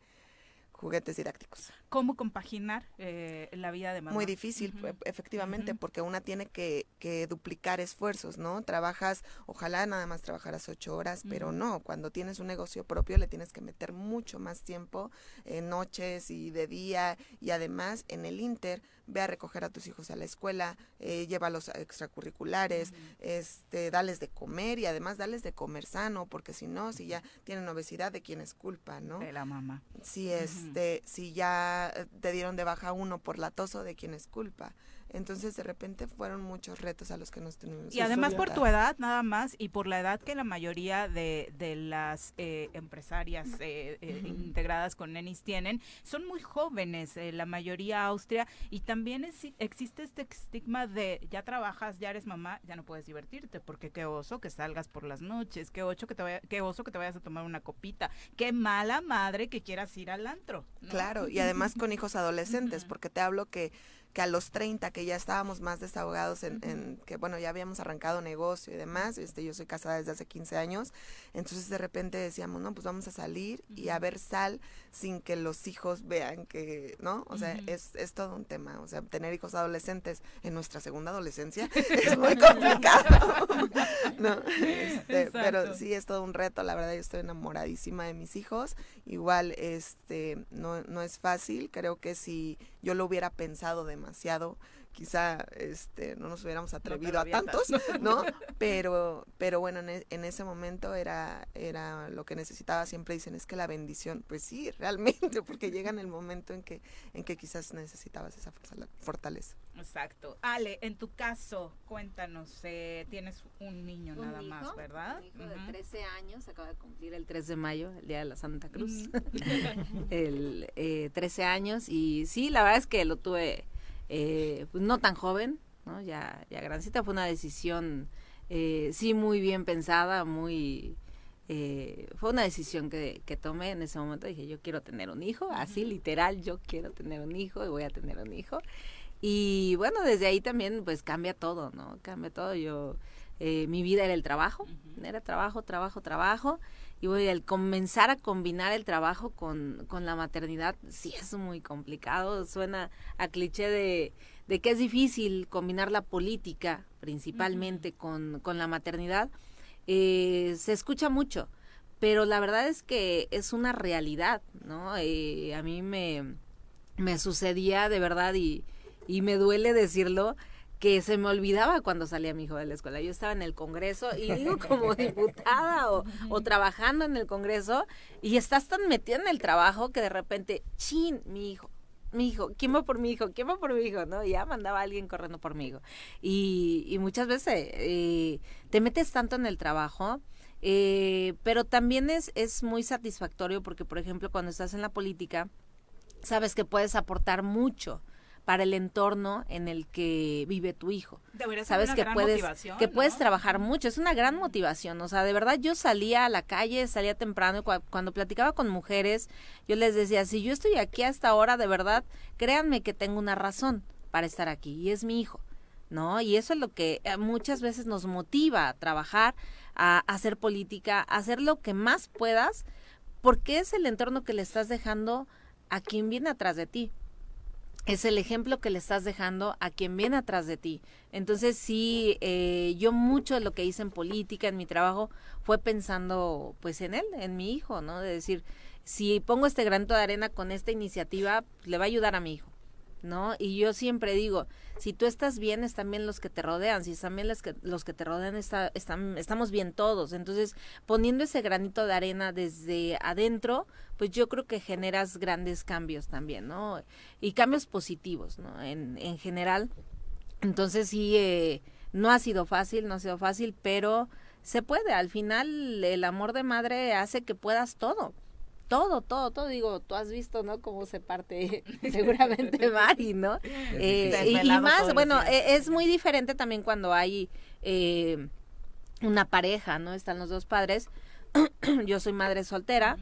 juguetes didácticos. ¿Cómo compaginar eh, la vida de mamá? Muy difícil, e, efectivamente, porque una tiene que, que, duplicar esfuerzos, ¿no? Trabajas, ojalá nada más trabajaras ocho horas, pero no, cuando tienes un negocio propio le tienes que meter mucho más tiempo, en noches y de día, y además en el Inter ve a recoger a tus hijos a la escuela, eh, llévalos a extracurriculares, este, dales de comer y además dales de comer sano, porque si no, si ya tienen obesidad, ¿de quién es culpa, no? De la mamá. Si, este, si ya te dieron de baja uno por la tos de quién es culpa. Entonces, de repente fueron muchos retos a los que nos tuvimos. Y además por tu edad, nada más, y por la edad que la mayoría de, de las eh, empresarias eh, eh, integradas con Nenis tienen, son muy jóvenes, la mayoría Austria, y también existe este estigma de ya trabajas, ya eres mamá, ya no puedes divertirte, porque qué oso que salgas por las noches, qué, ocho que te vaya, qué oso que te vayas a tomar una copita, qué mala madre que quieras ir al antro. Claro, y además con hijos adolescentes, porque te hablo que que a los 30, que ya estábamos más desahogados en, que, bueno, ya habíamos arrancado negocio y demás, este, yo soy casada desde hace 15 años, entonces de repente decíamos, no, pues vamos a salir y a ver sal sin que los hijos vean que, ¿no? O sea, es, es todo un tema, o sea, tener hijos adolescentes en nuestra segunda adolescencia es muy complicado, ¿no? Este, pero sí es todo un reto, la verdad yo estoy enamoradísima de mis hijos, igual, este, no, no es fácil, creo que si yo lo hubiera pensado de demasiado, quizá este, no nos hubiéramos atrevido a tantos, ¿no? Pero, pero bueno, en, e, en, ese momento era, era lo que necesitaba. Siempre dicen, es que la bendición, pues sí, realmente, porque llega en el momento en que, en que quizás necesitabas esa fortaleza. Exacto. Ale, en tu caso, cuéntanos, eh, tienes un niño nada más, ¿verdad? Un hijo de 13 años, acaba de cumplir el 3 de mayo, el Día de la Santa Cruz. el eh, 13 años y sí, la verdad es que lo tuve eh, pues no tan joven, ¿no? Ya, ya grandecita, fue una decisión eh, sí muy bien pensada, muy... Eh, fue una decisión que, que tomé en ese momento, dije yo quiero tener un hijo, así literal, yo quiero tener un hijo y voy a tener un hijo. Y bueno, desde ahí también pues cambia todo, ¿no? Cambia todo. Yo, mi vida era el trabajo, era trabajo, trabajo, trabajo y voy el comenzar a combinar el trabajo con, con la maternidad sí es muy complicado, suena a cliché de, de que es difícil combinar la política principalmente con, con la maternidad, eh, se escucha mucho, pero la verdad es que es una realidad, ¿no? Eh, a mí me, me sucedía de verdad y, y me duele decirlo, que se me olvidaba cuando salía mi hijo de la escuela. Yo estaba en el Congreso y digo como diputada o, o, trabajando en el Congreso y estás tan metida en el trabajo que de repente, chin, mi hijo, mi hijo, ¿quién va por mi hijo? ¿Quién va por mi hijo? ¿No? Ya mandaba a alguien corriendo por mi hijo. Y, y muchas veces eh, te metes tanto en el trabajo. Eh, pero también es, es muy satisfactorio porque, por ejemplo, cuando estás en la política, sabes que puedes aportar mucho para el entorno en el que vive tu hijo. Sabes que puedes que puedes trabajar mucho, es una gran motivación, o sea, de verdad yo salía a la calle, salía temprano y cuando platicaba con mujeres, yo les decía, si yo estoy aquí a esta hora, de verdad, créanme que tengo una razón para estar aquí y es mi hijo. ¿No? Y eso es lo que eh, muchas veces nos motiva a trabajar, a hacer política, a hacer lo que más puedas, porque es el entorno que le estás dejando a quien viene atrás de ti es el ejemplo que le estás dejando a quien viene atrás de ti. Entonces sí, eh, yo mucho de lo que hice en política, en mi trabajo, fue pensando pues en él, en mi hijo, ¿no? De decir, si pongo este granito de arena con esta iniciativa, le va a ayudar a mi hijo. ¿No? Y yo siempre digo, si tú estás bien, están bien los que te rodean, si están bien los que, los que te rodean, está, están, estamos bien todos. Entonces, poniendo ese granito de arena desde adentro, pues yo creo que generas grandes cambios también, ¿no? Y cambios positivos, ¿no? En, en general. Entonces, sí, eh, no ha sido fácil, no ha sido fácil, pero se puede. Al final, el amor de madre hace que puedas todo todo, todo, todo, digo, tú has visto, ¿no? Cómo se parte seguramente Mari, ¿no? Eh, y, más, bueno, e, es muy diferente también cuando hay eh, una pareja, ¿no? Están los dos padres. Yo soy madre soltera,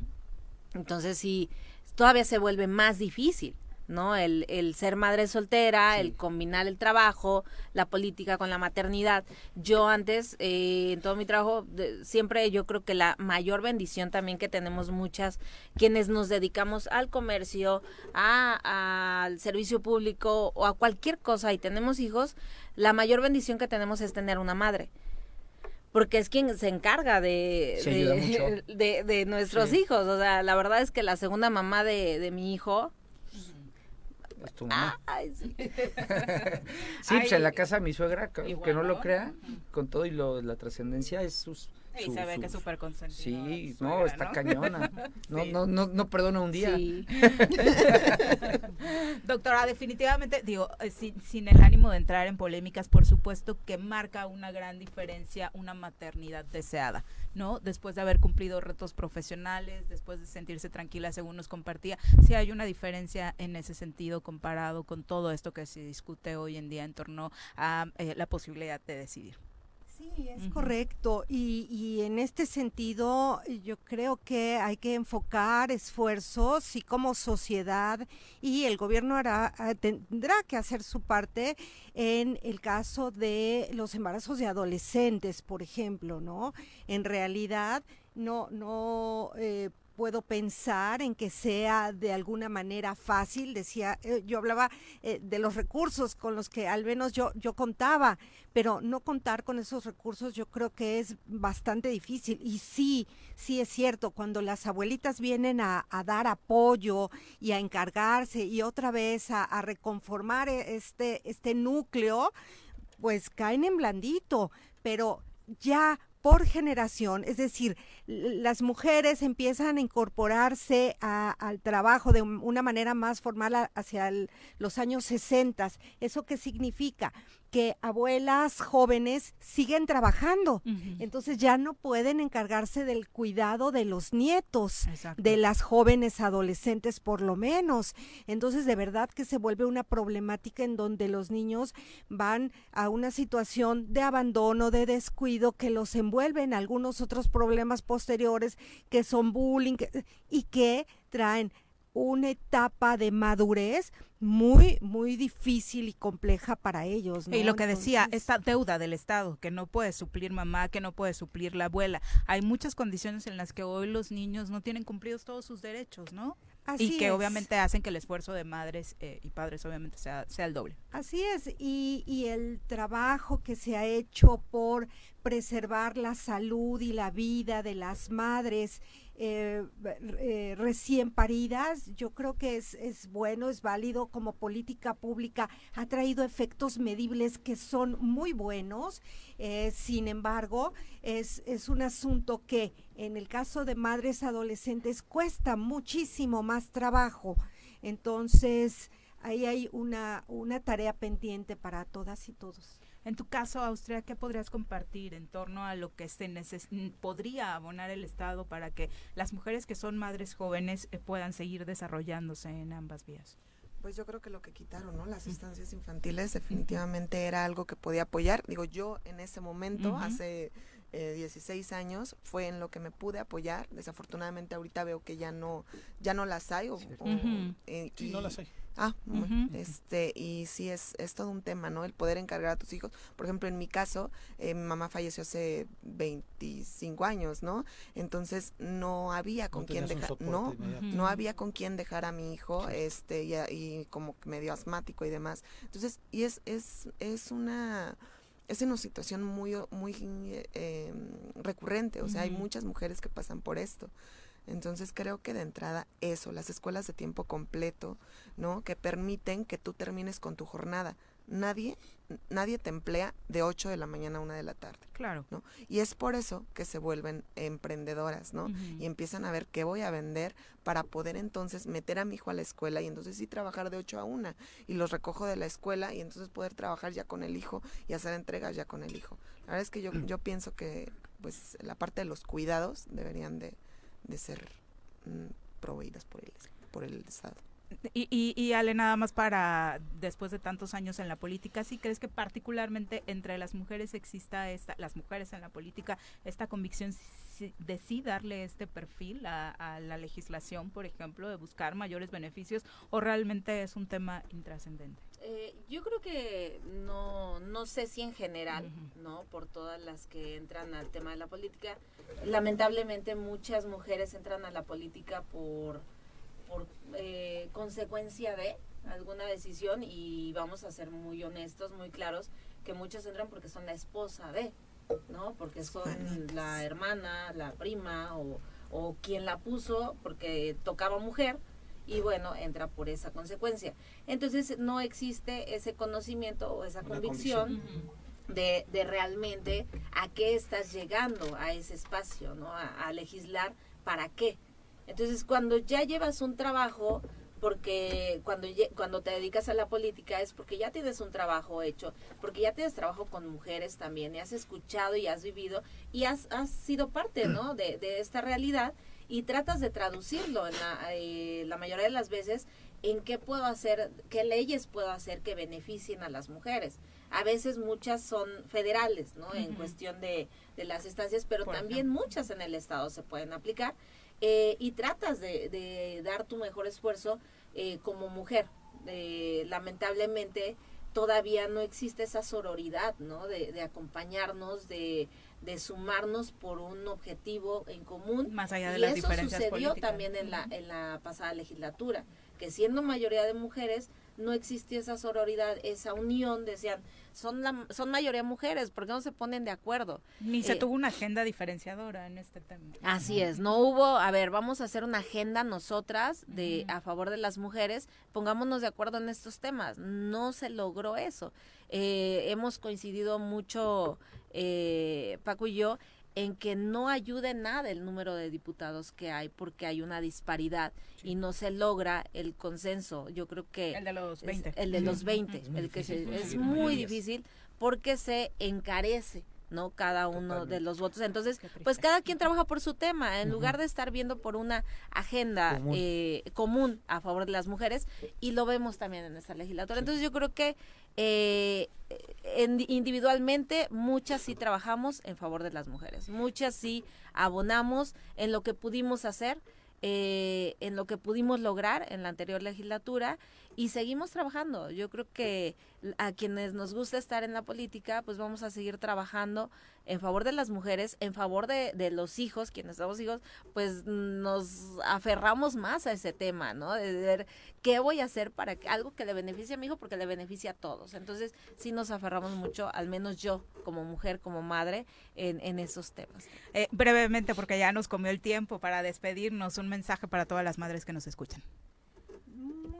entonces sí, todavía se vuelve más difícil. ¿No? El, el ser madre soltera, el combinar el trabajo, la política con la maternidad. Yo antes, eh, en todo mi trabajo, siempre yo creo que la mayor bendición también que tenemos muchas, quienes nos dedicamos al comercio, a, al servicio público o a cualquier cosa y tenemos hijos, la mayor bendición que tenemos es tener una madre porque es quien se encarga de, de, nuestros hijos. O sea, la verdad es que la segunda mamá de, de mi hijo, es tu mamá. sí. pues en la casa de mi suegra, que, no lo crea, con todo y lo, la trascendencia, es sus... Y se ve que es súper. Sí, no, está cañona. No, no, no, no perdona un día. Sí. Doctora, definitivamente, digo, eh, sin, sin, el ánimo de entrar en polémicas, por supuesto que marca una gran diferencia una maternidad deseada. ¿no? Después de haber cumplido retos profesionales, después de sentirse tranquila, según nos compartía, si hay una diferencia en ese sentido comparado con todo esto que se discute hoy en día en torno a eh, la posibilidad de decidir. Sí, es correcto. Y, y, en este sentido, yo creo que hay que enfocar esfuerzos y como sociedad y el gobierno hará, ah, tendrá que hacer su parte en el caso de los embarazos de adolescentes, por ejemplo, ¿no? En realidad, no, no eh, puedo pensar en que sea de alguna manera fácil. Decía, eh, yo hablaba eh, de los recursos con los que al menos yo, yo contaba, pero no contar con esos recursos yo creo que es bastante difícil. Y sí, sí es cierto, cuando las abuelitas vienen a, dar apoyo y a encargarse y otra vez a, a reconformar e, este, este núcleo, pues caen en blandito, pero ya por generación, es decir, las mujeres empiezan a incorporarse al trabajo de una manera más formal hacia los años 60. ¿Eso qué significa? que abuelas jóvenes siguen trabajando. Entonces ya no pueden encargarse del cuidado de los nietos, de las jóvenes adolescentes por lo menos. Entonces de verdad que se vuelve una problemática en donde los niños van a una situación de abandono, de descuido que los envuelve en algunos otros problemas posteriores que son bullying y que traen una etapa de madurez muy, muy difícil y compleja para ellos. Y lo que decía, esta deuda del Estado, que no puede suplir mamá, que no puede suplir la abuela. Hay muchas condiciones en las que hoy los niños no tienen cumplidos todos sus derechos, ¿no? Y que obviamente hacen que el esfuerzo de madres eh, y padres obviamente sea, sea el doble. Así es, y, y el trabajo que se ha hecho por preservar la salud y la vida de las madres eh, eh, recién paridas, yo creo que es, es bueno, es válido como política pública, ha traído efectos medibles que son muy buenos, eh, sin embargo, es, es un asunto que en el caso de madres adolescentes cuesta muchísimo más trabajo, entonces ahí hay una, una tarea pendiente para todas y todos. En tu caso, Austria, ¿qué podrías compartir en torno a lo que se podría abonar el Estado para que las mujeres que son madres jóvenes eh, puedan seguir desarrollándose en ambas vías? Pues yo creo que lo que quitaron, ¿no? Las estancias infantiles definitivamente era algo que podía apoyar. Digo, yo en ese momento, hace 16 eh, años, fue en lo que me pude apoyar. Desafortunadamente ahorita veo que ya no, ya no las hay. O, eh, sí, no las hay. Ah, este, y sí es, es todo un tema, ¿no? El poder encargar a tus hijos. Por ejemplo, en mi caso, eh, mi mamá falleció hace 25 años, ¿no? Entonces no había con quién dejar, no, no había con quién dejar a mi hijo, este, y, y, como medio asmático y demás. Entonces, y es, es, es una es una situación muy, muy eh, recurrente, o sea, hay muchas mujeres que pasan por esto. Entonces creo que de entrada eso, las escuelas de tiempo completo, ¿no? Que permiten que tú termines con tu jornada. Nadie, nadie te emplea de 8 de la mañana a 1 de la tarde. Claro. ¿no? Y es por eso que se vuelven emprendedoras, ¿no? Y empiezan a ver qué voy a vender para poder entonces meter a mi hijo a la escuela y entonces sí trabajar de 8 a 1 y los recojo de la escuela y entonces poder trabajar ya con el hijo y hacer entregas ya con el hijo. La verdad es que yo, yo pienso que pues la parte de los cuidados deberían de, de ser mm, proveídas por el, por el Estado. Y, y, y, Ale, nada más para, después de tantos años en la política, ¿sí crees que particularmente entre las mujeres exista esta, las mujeres en la política, esta convicción de sí darle este perfil a, la legislación, por ejemplo, de buscar mayores beneficios, o realmente es un tema intrascendente? Eh, yo creo que no, no sé si en general, ¿no? Por todas las que entran al tema de la política, lamentablemente muchas mujeres entran a la política por por eh, consecuencia de alguna decisión y vamos a ser muy honestos, muy claros, que muchas entran porque son la esposa de, ¿no? Porque son la hermana, la prima o, o quien la puso porque tocaba mujer y bueno, entra por esa consecuencia. Entonces no existe ese conocimiento o esa convicción. De, de, realmente a qué estás llegando a ese espacio, ¿no? a legislar para qué. Entonces, cuando ya llevas un trabajo, porque cuando, cuando te dedicas a la política es porque ya tienes un trabajo hecho, porque ya tienes trabajo con mujeres también, y has escuchado y has vivido y has, has sido parte ¿no? de, de esta realidad y tratas de traducirlo en la, eh, la mayoría de las veces en qué puedo hacer, qué leyes puedo hacer que beneficien a las mujeres. A veces muchas son federales, ¿no? En cuestión de, de, las estancias, pero también muchas en el Estado se pueden aplicar. Eh, y tratas de, dar tu mejor esfuerzo eh, como mujer. Eh, lamentablemente todavía no existe esa sororidad, ¿no? De, acompañarnos, de, sumarnos por un objetivo en común. Más allá de y las eso sucedió también en la, en la pasada legislatura, que siendo mayoría de mujeres, no existía esa sororidad, esa unión, decían, son, la, son mayoría mujeres, ¿por qué no se ponen de acuerdo? Ni se eh, tuvo una agenda diferenciadora en este tema. Así es, no hubo, a ver, vamos a hacer una agenda nosotras de a favor de las mujeres, pongámonos de acuerdo en estos temas. No se logró eso. Eh, hemos coincidido mucho, eh, Paco y yo, en que no ayude nada el número de diputados que hay porque hay una disparidad y no se logra el consenso. Yo creo que el de los 20. el de los 20, el que es muy difícil porque se encarece ¿no? Cada uno de los votos. Entonces, pues cada quien trabaja por su tema, en lugar de estar viendo por una agenda común. Eh, común a favor de las mujeres, y lo vemos también en esta legislatura. Entonces, yo creo que eh, individualmente muchas sí trabajamos en favor de las mujeres, muchas sí abonamos en lo que pudimos hacer eh, en lo que pudimos lograr en la anterior legislatura y seguimos trabajando. Yo creo que a quienes nos gusta estar en la política, pues vamos a seguir trabajando en favor de las mujeres, en favor de, los hijos, quienes somos hijos, pues nos aferramos más a ese tema, ¿no? De ver qué voy a hacer para que algo que le beneficie a mi hijo porque le beneficia a todos. Entonces, sí nos aferramos mucho, al menos yo como mujer, como madre, en, en esos temas. Eh, brevemente, porque ya nos comió el tiempo para despedirnos, un mensaje para todas las madres que nos escuchan.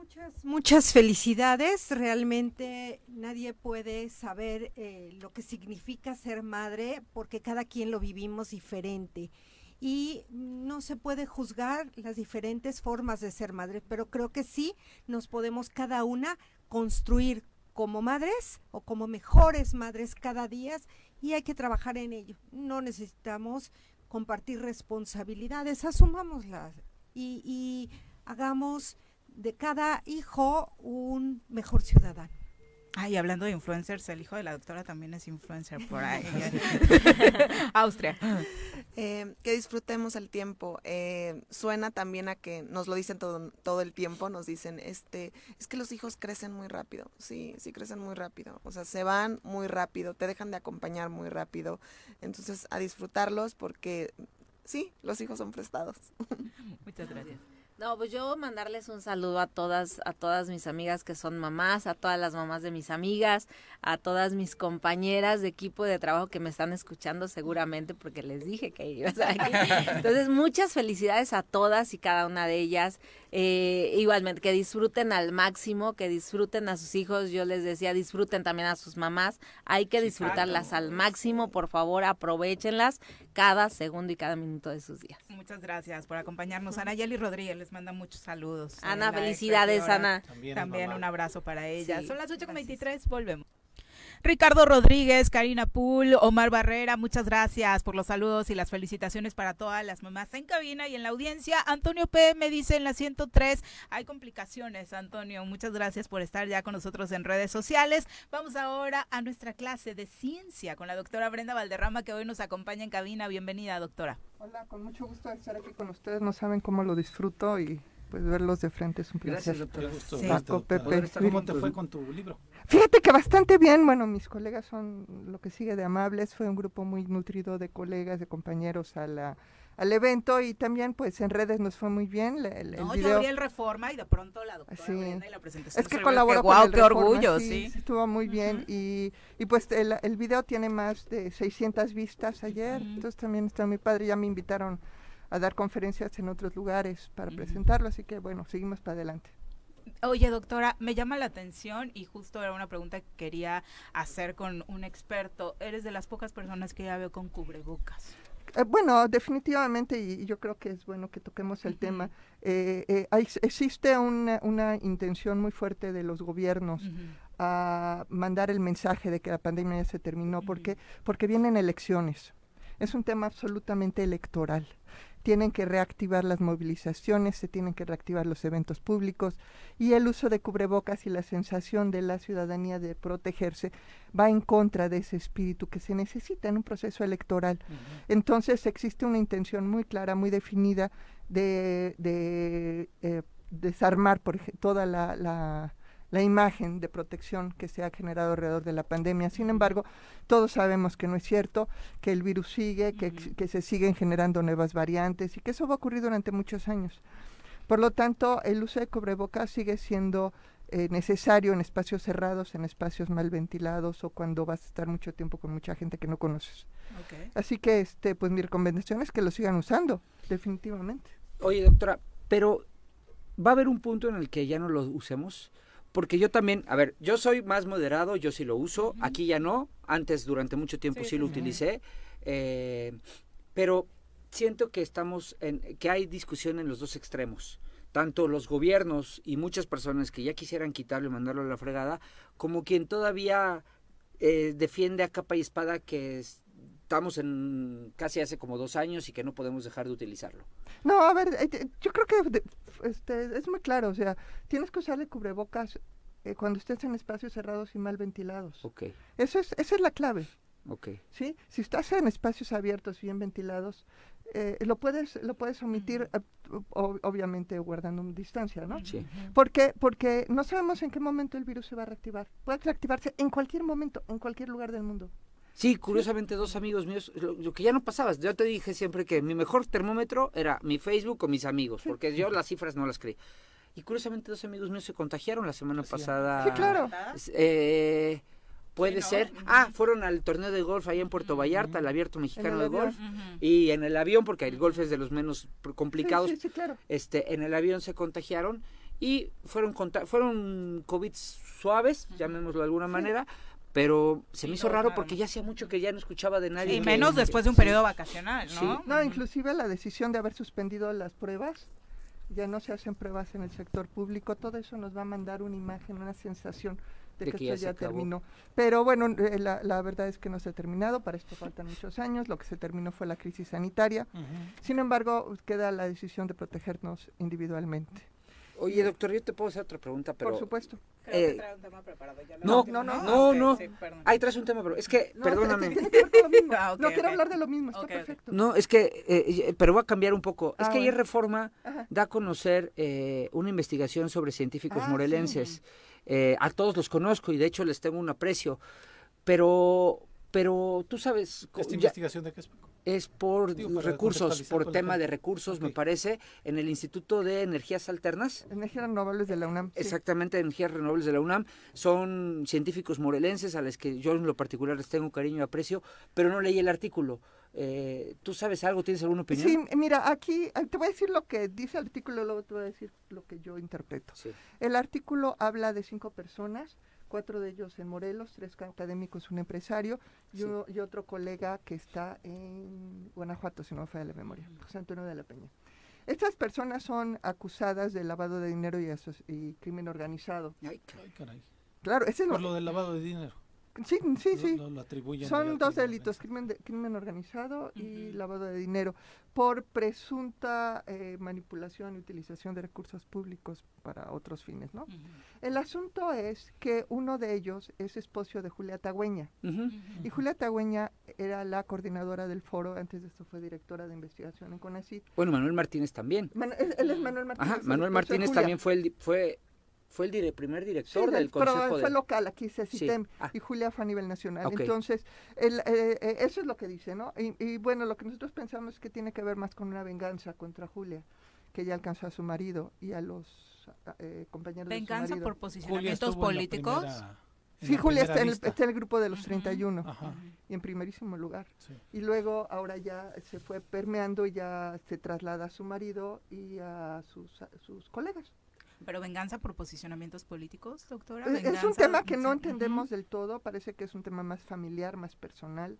Muchas, muchas felicidades. Realmente nadie puede saber eh, lo que significa ser madre porque cada quien lo vivimos diferente. Y no se puede juzgar las diferentes formas de ser madre, pero creo que sí nos podemos cada una construir como madres o como mejores madres cada día y hay que trabajar en ello. No necesitamos compartir responsabilidades, asumámoslas y, y hagamos de cada hijo un mejor ciudadano. Ay, hablando de influencers, el hijo de la doctora también es influencer por ahí. Austria. Eh, que disfrutemos el tiempo. Eh, suena también a que nos lo dicen todo, todo el tiempo, nos dicen, este, es que los hijos crecen muy rápido. Sí, sí crecen muy rápido. O sea, se van muy rápido, te dejan de acompañar muy rápido. Entonces, a disfrutarlos porque sí, los hijos son prestados. Muchas gracias. No, pues yo mandarles un saludo a todas, a todas mis amigas que son mamás, a todas las mamás de mis amigas, a todas mis compañeras de equipo de trabajo que me están escuchando seguramente porque les dije que iba a estar aquí. Entonces, muchas felicidades a todas y cada una de ellas. Eh, igualmente, que disfruten al máximo, que disfruten a sus hijos. Yo les decía, disfruten también a sus mamás. Hay que disfrutarlas al máximo, por favor, aprovechenlas cada segundo y cada minuto de sus días. Muchas gracias por acompañarnos. Ana Yeli Rodríguez les manda muchos saludos. Ana, felicidades, Ana. También, un abrazo para ella. Son las 8.23, volvemos. Ricardo Rodríguez, Karina Pool, Omar Barrera, muchas gracias por los saludos y las felicitaciones para todas las mamás en cabina y en la audiencia. Antonio P. me dice en la 103, hay complicaciones, Antonio. Muchas gracias por estar ya con nosotros en redes sociales. Vamos ahora a nuestra clase de ciencia con la doctora Brenda Valderrama que hoy nos acompaña en cabina. Bienvenida, doctora. Hola, con mucho gusto estar aquí con ustedes. No saben cómo lo disfruto y pues verlos de frente es un placer. Gracias, doctor. Pepe. ¿Cómo te fue con tu libro? Fíjate que bastante bien. Bueno, mis colegas son lo que sigue de amables. Fue un grupo muy nutrido de colegas, de compañeros a la, al evento y también pues en redes nos fue muy bien. El, no, yo vi el Reforma y de pronto la doctora sí. y la presentación. Es que colaboró con wow, el qué Reforma, orgullo, sí, sí. Estuvo muy bien y, y pues el, el, video tiene más de 600 vistas ayer, uh -huh. entonces también está muy padre. Ya me invitaron a dar conferencias en otros lugares para uh -huh. presentarlo, así que bueno, seguimos para adelante. Oye, doctora, me llama la atención y justo era una pregunta que quería hacer con un experto. Eres de las pocas personas que ya veo con cubrebocas. Eh, bueno, definitivamente, y, yo creo que es bueno que toquemos el uh -huh. tema. Eh, eh, hay, existe una, una, intención muy fuerte de los gobiernos uh -huh. a mandar el mensaje de que la pandemia ya se terminó, uh -huh. porque, porque vienen elecciones. Es un tema absolutamente electoral tienen que reactivar las movilizaciones, se tienen que reactivar los eventos públicos y el uso de cubrebocas y la sensación de la ciudadanía de protegerse va en contra de ese espíritu que se necesita en un proceso electoral. Uh -huh. Entonces existe una intención muy clara, muy definida de, de eh, desarmar por toda la, la la imagen de protección que se ha generado alrededor de la pandemia. Sin embargo, todos sabemos que no es cierto, que el virus sigue, que, uh -huh. que, se siguen generando nuevas variantes y que eso va a ocurrir durante muchos años. Por lo tanto, el uso de cubrebocas sigue siendo eh, necesario en espacios cerrados, en espacios mal ventilados o cuando vas a estar mucho tiempo con mucha gente que no conoces. Okay. Así que, este, pues mi recomendación es que lo sigan usando, definitivamente. Oye, doctora, pero ¿va a haber un punto en el que ya no lo usemos? Porque yo también, a ver, yo soy más moderado, yo sí lo uso, uh -huh. aquí ya no, antes durante mucho tiempo sí, sí lo utilicé, eh, pero siento que estamos en, que hay discusión en los dos extremos, tanto los gobiernos y muchas personas que ya quisieran quitarlo y mandarlo a la fregada, como quien todavía eh, defiende a capa y espada que es, estamos en casi hace como dos años y que no podemos dejar de utilizarlo. No, a ver, eh, yo creo que este, es muy claro, o sea, tienes que usar el cubrebocas eh, cuando estés en espacios cerrados y mal ventilados. Okay. Eso es, esa es la clave. Okay. ¿Sí? Si estás en espacios abiertos, bien ventilados, eh, lo puedes lo puedes omitir eh, obviamente guardando distancia, ¿no? Sí. Porque porque no sabemos en qué momento el virus se va a reactivar. Puede reactivarse en cualquier momento, en cualquier lugar del mundo. Sí, curiosamente dos amigos míos, lo, que ya no pasaba, yo te dije siempre que mi mejor termómetro era mi Facebook o mis amigos, porque yo las cifras no las creí. Y curiosamente dos amigos míos se contagiaron la semana pasada. Sí, claro. Eh, Puede ser. Ah, fueron al torneo de golf ahí en Puerto Vallarta, el abierto mexicano de golf. Y en el avión, porque el golf es de los menos complicados. Sí, sí, claro. Este, en el avión se contagiaron y fueron fueron COVID suaves, llamémoslo de alguna manera. Pero se me hizo raro porque ya hacía mucho que ya no escuchaba de nadie. Y menos después de un periodo vacacional, ¿no? No, inclusive la decisión de haber suspendido las pruebas, ya no se hacen pruebas en el sector público, todo eso nos va a mandar una imagen, una sensación de, que, esto ya, terminó. Pero bueno, eh, la, verdad es que no se ha terminado, para esto faltan muchos años, lo que se terminó fue la crisis sanitaria. Sin embargo, queda la decisión de protegernos individualmente. Oye, doctor, yo te puedo hacer otra pregunta, pero... Por supuesto. Creo que trae un tema preparado. Ya no, no, no, no, no. Ahí traes un tema, pero es que, perdóname. Ah, no, quiero hablar de lo mismo, está perfecto. No, es que, eh, pero voy a cambiar un poco. es ah, que ayer Reforma da a conocer eh, una investigación sobre científicos ah, morelenses. Eh, a todos los conozco y de hecho les tengo un aprecio, pero, pero tú sabes... ¿Esta investigación de qué es? Es por recursos, por tema de recursos, me parece, en el Instituto de Energías Alternas. Energías Renovables de la UNAM. Exactamente, Energías Renovables de la UNAM. Son científicos morelenses a los que yo en lo particular les tengo cariño y aprecio, pero no leí el artículo. Eh, ¿Tú sabes algo? ¿Tienes alguna opinión? Sí, mira, aquí te voy a decir lo que dice el artículo, luego te voy a decir lo que yo interpreto. El artículo habla de cinco personas, cuatro de ellos en Morelos, tres académicos, un empresario y, otro colega que está en Guanajuato, si no me falla la memoria, José Antonio de la Peña. Estas personas son acusadas de lavado de dinero y, crimen organizado. Ay, caray. Claro, ese es Por lo del lavado de dinero. Sí, sí, sí. Son dos delitos, crimen, crimen organizado y lavado de dinero, por presunta eh, manipulación y utilización de recursos públicos para otros fines, ¿no? El asunto es que uno de ellos es esposo de Julia Tagüeña. Y Julia Tagüeña era la coordinadora del foro, antes de esto fue directora de investigación en CONACYT. Bueno, Manuel Martínez también. él, es Manuel Martínez. Ajá, Manuel Martínez también fue el, fue fue el primer director del, Consejo pero fue local, aquí se ah. y Julia fue a nivel nacional. Entonces, el, eh, eh, eso es lo que dice, ¿no? Y, bueno, lo que nosotros pensamos es que tiene que ver más con una venganza contra Julia, que ella alcanzó a su marido y a los eh, compañeros de su marido. ¿Venganza por posicionamientos políticos? sí, Julia está en, el, está en, el, grupo de los 31 y en primerísimo lugar. Y luego ahora ya se fue permeando y ya se traslada a su marido y a sus, a sus colegas. ¿Pero venganza por posicionamientos políticos, doctora? Eh, es un tema que no entendemos del todo, parece que es un tema más familiar, más personal.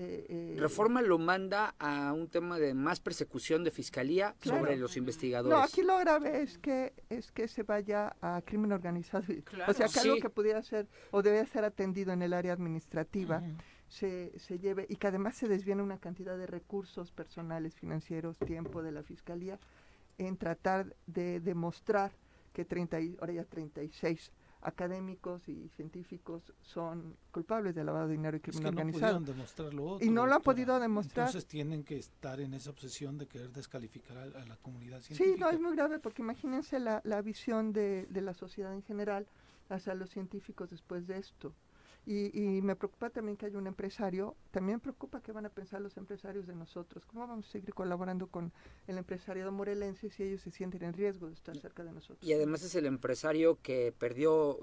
Eh, eh, Reforma lo manda a un tema de más persecución de fiscalía sobre los investigadores. No, aquí lo grave es que es que se vaya a crimen organizado. O sea, que algo que pudiera ser o debe ser atendido en el área administrativa. Se, se, lleve y que además se desviene una cantidad de recursos personales, financieros, tiempo de la fiscalía en tratar de demostrar que 30, ahora ya 36 académicos y científicos son culpables de lavado de dinero y crimen organizado. y no lo han podido demostrar. Entonces tienen que estar en esa obsesión de querer descalificar a, la comunidad científica. Sí, no, es muy grave porque imagínense la, la visión de, de la sociedad en general hacia los científicos después de esto. Y, me preocupa también que haya un empresario, también preocupa qué van a pensar los empresarios de nosotros, cómo vamos a seguir colaborando con el empresariado morelense si ellos se sienten en riesgo de estar cerca de nosotros. Y además es el empresario que perdió,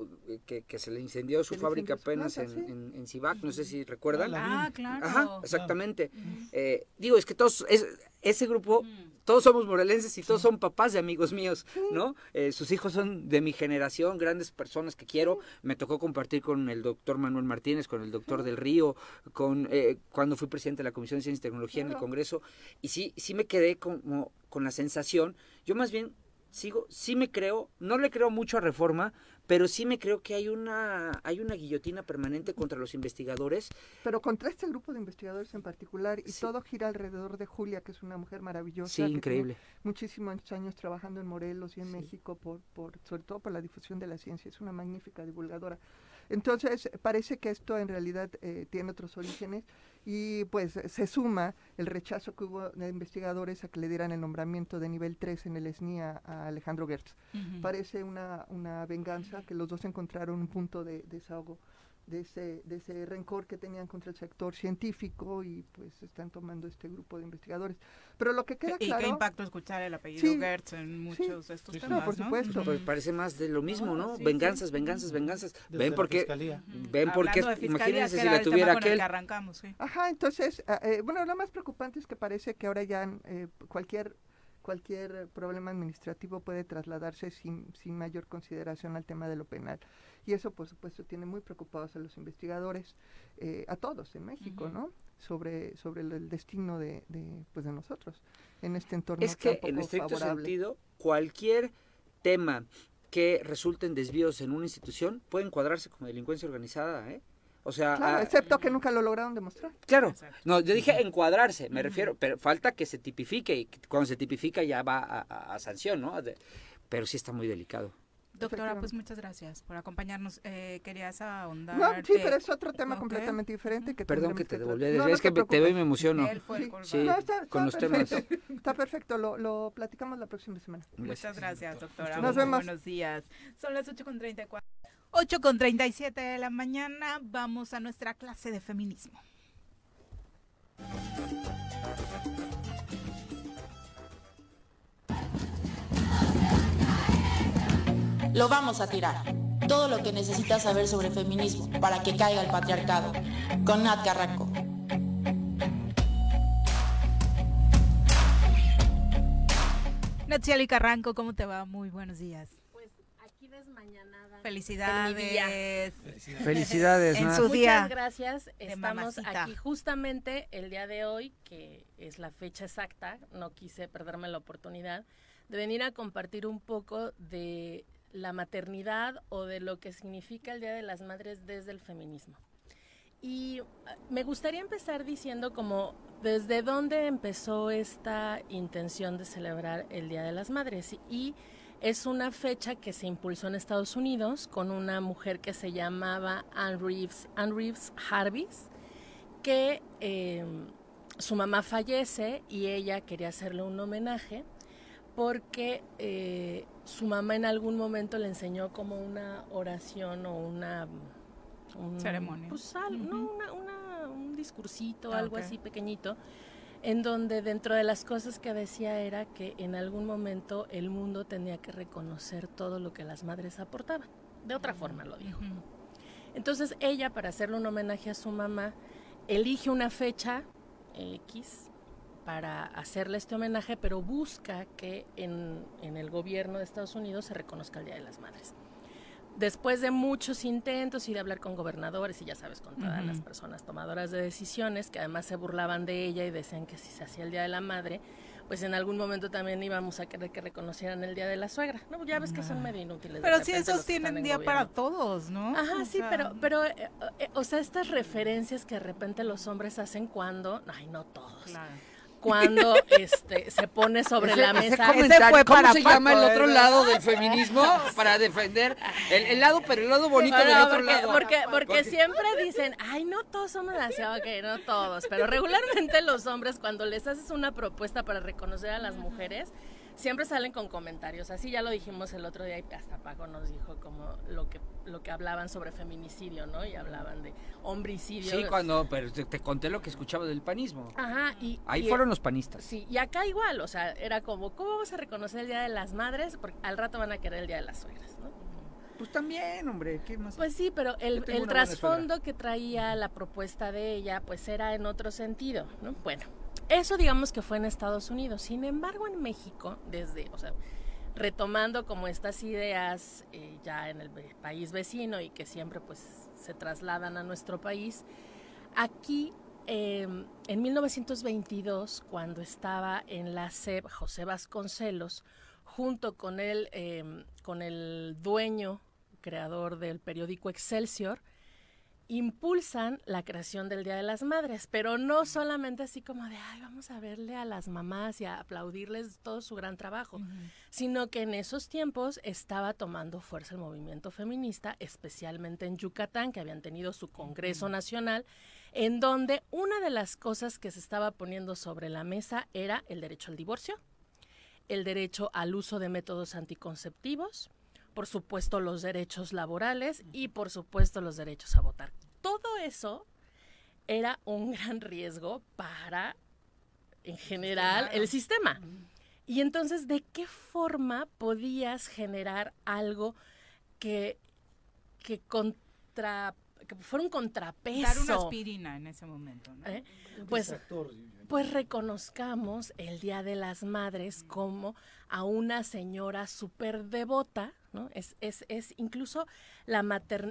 que, que se le incendió su fábrica apenas en, en, Cibac, no sé si recuerdan. Ah, claro. Ajá, exactamente. Eh, digo, es que todos, es, ese grupo todos somos morelenses y todos son papás de amigos míos, ¿no? Eh, sus hijos son de mi generación, grandes personas que quiero. Me tocó compartir con el doctor Manuel Martínez, con el doctor Del Río, con eh, cuando fui presidente de la Comisión de Ciencia y Tecnología en el Congreso. Y sí, sí me quedé como con la sensación, yo más bien sigo, sí me creo, no le creo mucho a Reforma, pero sí me creo que hay una hay una guillotina permanente contra los investigadores. Pero contra este grupo de investigadores en particular y todo gira alrededor de Julia, que es una mujer maravillosa. Sí, increíble. Muchísimos años trabajando en Morelos y en México, por, por, sobre todo por la difusión de la ciencia. Es una magnífica divulgadora. Entonces, parece que esto en realidad eh, tiene otros orígenes y pues se suma el rechazo que hubo de investigadores a que le dieran el nombramiento de nivel 3 en el SNIA a Alejandro Gertz. Parece una, una venganza que los dos encontraron un punto de desahogo de ese, de ese rencor que tenían contra el sector científico y pues están tomando este grupo de investigadores. Pero lo que queda claro... ¿Y qué impacto escuchar el apellido Gertz en muchos de estos temas, no, por supuesto. Pues parece más de lo mismo, ¿no? venganzas, venganzas, venganzas. ven porque... Ven porque... Imagínense si la tuviera aquel... arrancamos, Ajá, entonces, ah, eh, bueno, lo más preocupante es que parece que ahora ya eh, cualquier cualquier problema administrativo puede trasladarse sin, sin mayor consideración al tema de lo penal. Y eso, por supuesto, tiene muy preocupados a los investigadores, eh, a todos en México, ¿no? Sobre, sobre el, destino de, de, pues de nosotros en este entorno. Es que, en estricto sentido, cualquier tema que resulte en desvíos en una institución puede encuadrarse como delincuencia organizada, ¿eh? O sea, claro, excepto que nunca lo lograron demostrar. Claro. No, yo dije encuadrarse, me refiero, pero falta que se tipifique y cuando se tipifica ya va a, sanción, ¿no? pero sí está muy delicado. Doctora, pues muchas gracias por acompañarnos. Eh, querías ahondar. No, sí, pero es otro tema completamente diferente. que Perdón que te devolví. es que te veo y me emociono. sí, está, con los temas. Está perfecto, lo, lo, platicamos la próxima semana. Muchas gracias, doctora. Nos vemos. Buenos días. Son las 8.34. 8.37 de la mañana. Vamos a nuestra clase de feminismo. Lo vamos a tirar. Todo lo que necesitas saber sobre feminismo para que caiga el patriarcado. Con Nat Carranco. Natsiali Carranco, ¿cómo te va? Muy buenos días. Pues aquí desmañanada. Felicidades. Felicidades. en su día. Muchas gracias. Estamos aquí justamente el día de hoy, que es la fecha exacta. No quise perderme la oportunidad de venir a compartir un poco de la maternidad o de lo que significa el Día de las Madres desde el feminismo. Y ah, me gustaría empezar diciendo como desde dónde empezó esta intención de celebrar el Día de las Madres. Y es una fecha que se impulsó en Estados Unidos con una mujer que se llamaba Anne Reeves, Anne Reeves Harvis, que em, su mamá fallece y ella quería hacerle un homenaje porque eh, su mamá en algún momento le enseñó como una oración o una ceremonia. Pues, no, un discursito, ah, algo así pequeñito, en donde dentro de las cosas que decía era que en algún momento el mundo tenía que reconocer todo lo que las madres aportaban. De otra forma lo dijo. Entonces ella, para hacerle un homenaje a su mamá, elige una fecha X para hacerle este homenaje, pero busca que en, el gobierno de Estados Unidos se reconozca el Día de las Madres. Después de muchos intentos y de hablar con gobernadores y ya sabes, con todas las personas tomadoras de decisiones, que además se burlaban de ella y decían que si se hacía el Día de la Madre, pues en algún momento también íbamos a querer que reconocieran el Día de la Suegra. No, ya ves que son medio inútiles. Pero sí, esos tienen día para todos, ¿no? Ajá, sí, pero, pero eh, eh, o sea, estas referencias que de repente los hombres hacen cuando, ay, no todos. Claro cuando este se pone sobre la mesa. ¿Cómo se llama el otro lado del feminismo para defender el, lado, pero el lado bonito del otro porque, lado? Porque, porque, siempre dicen, ay, no todos somos así, ok, no todos, pero regularmente los hombres cuando les haces una propuesta para reconocer a las mujeres, siempre salen con comentarios. Así ya lo dijimos el otro día y hasta Paco nos dijo como lo que lo que hablaban sobre feminicidio, ¿no? Y hablaban de homicidio. Sí, cuando pero te, conté lo que escuchaba del panismo. Ajá, y ahí fueron los panistas. Sí, y acá igual, o sea, era como ¿cómo vamos a reconocer el Día de las Madres? Porque al rato van a querer el Día de las Suegras, ¿no? Pues también, hombre, ¿qué más? Pues sí, pero el, el trasfondo que traía la propuesta de ella, pues era en otro sentido, ¿no? Bueno, eso digamos que fue en Estados Unidos. Sin embargo, en México, desde, o sea, retomando como estas ideas eh, ya en el país vecino y que siempre pues se trasladan a nuestro país, aquí em, en 1922, cuando estaba en la SEP José Vasconcelos, junto con el, em, con el dueño creador del periódico Excelsior, impulsan la creación del Día de las Madres, pero no solamente así como de, ay, vamos a verle a las mamás y a aplaudirles todo su gran trabajo, sino que en esos tiempos estaba tomando fuerza el movimiento feminista, especialmente en Yucatán, que habían tenido su Congreso Nacional, en donde una de las cosas que se estaba poniendo sobre la mesa era el derecho al divorcio, el derecho al uso de métodos anticonceptivos, por supuesto los derechos laborales y por supuesto los derechos a votar. Todo eso era un gran riesgo para, en general, el sistema. Y entonces, ¿de qué forma podías generar algo que, que contra que fuera un contrapeso. Dar una aspirina en ese momento. ¿Eh? Pues, pues reconozcamos el Día de las Madres como a una señora súper devota, ¿no? Es, es, es incluso la,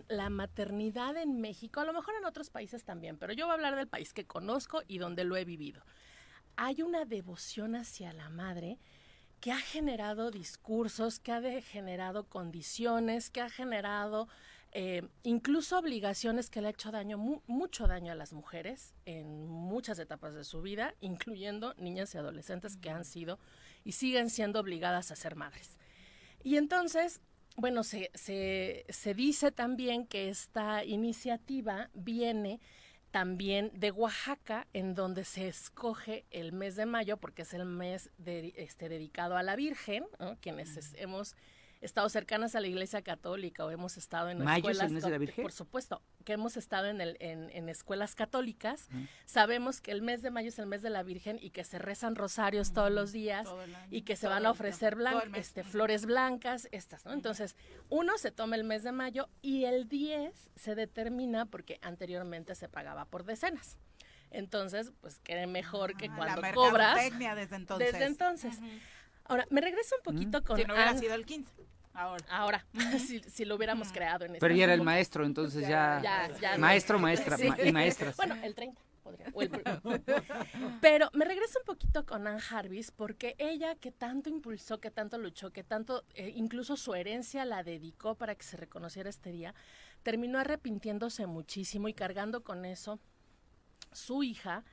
la maternidad en México, a lo mejor en otros países también, pero yo voy a hablar del país que conozco y donde lo he vivido. Hay una devoción hacia la madre que ha generado discursos, que ha generado condiciones, que ha generado eh, incluso obligaciones que le ha hecho daño, mucho daño a las mujeres en muchas etapas de su vida, incluyendo niñas y adolescentes que han sido y siguen siendo obligadas a ser madres. Y entonces, bueno, se, se, se dice también que esta iniciativa viene también de Oaxaca, en donde se escoge el mes de mayo, porque es el mes de, este, dedicado a la Virgen, quienes hemos estado cercanas a la Iglesia Católica o hemos estado en ¿Mayo escuelas... Es el de la Virgen? Por supuesto, que hemos estado en, el, en, escuelas católicas. Sabemos que el mes de mayo es el mes de la Virgen y que se rezan rosarios todos los días y que se van a ofrecer este, flores blancas, estas, ¿no? Entonces, uno se toma el mes de mayo y el 10 se determina porque anteriormente se pagaba por decenas. Entonces, pues quede mejor que ah, cuando la cobras. desde entonces. Desde entonces. Ahora, me regreso un poquito con. Si no hubiera sido el 15. Ahora. Ahora, si, lo hubiéramos creado en Pero ya era el maestro, entonces ya. ya, maestro, maestra y maestras. Bueno, el 30. Podría, Pero me regreso un poquito con Anne Jarvis porque ella que tanto impulsó, que tanto luchó, que tanto eh, incluso su herencia la dedicó para que se reconociera este día, terminó arrepintiéndose muchísimo y cargando con eso su hija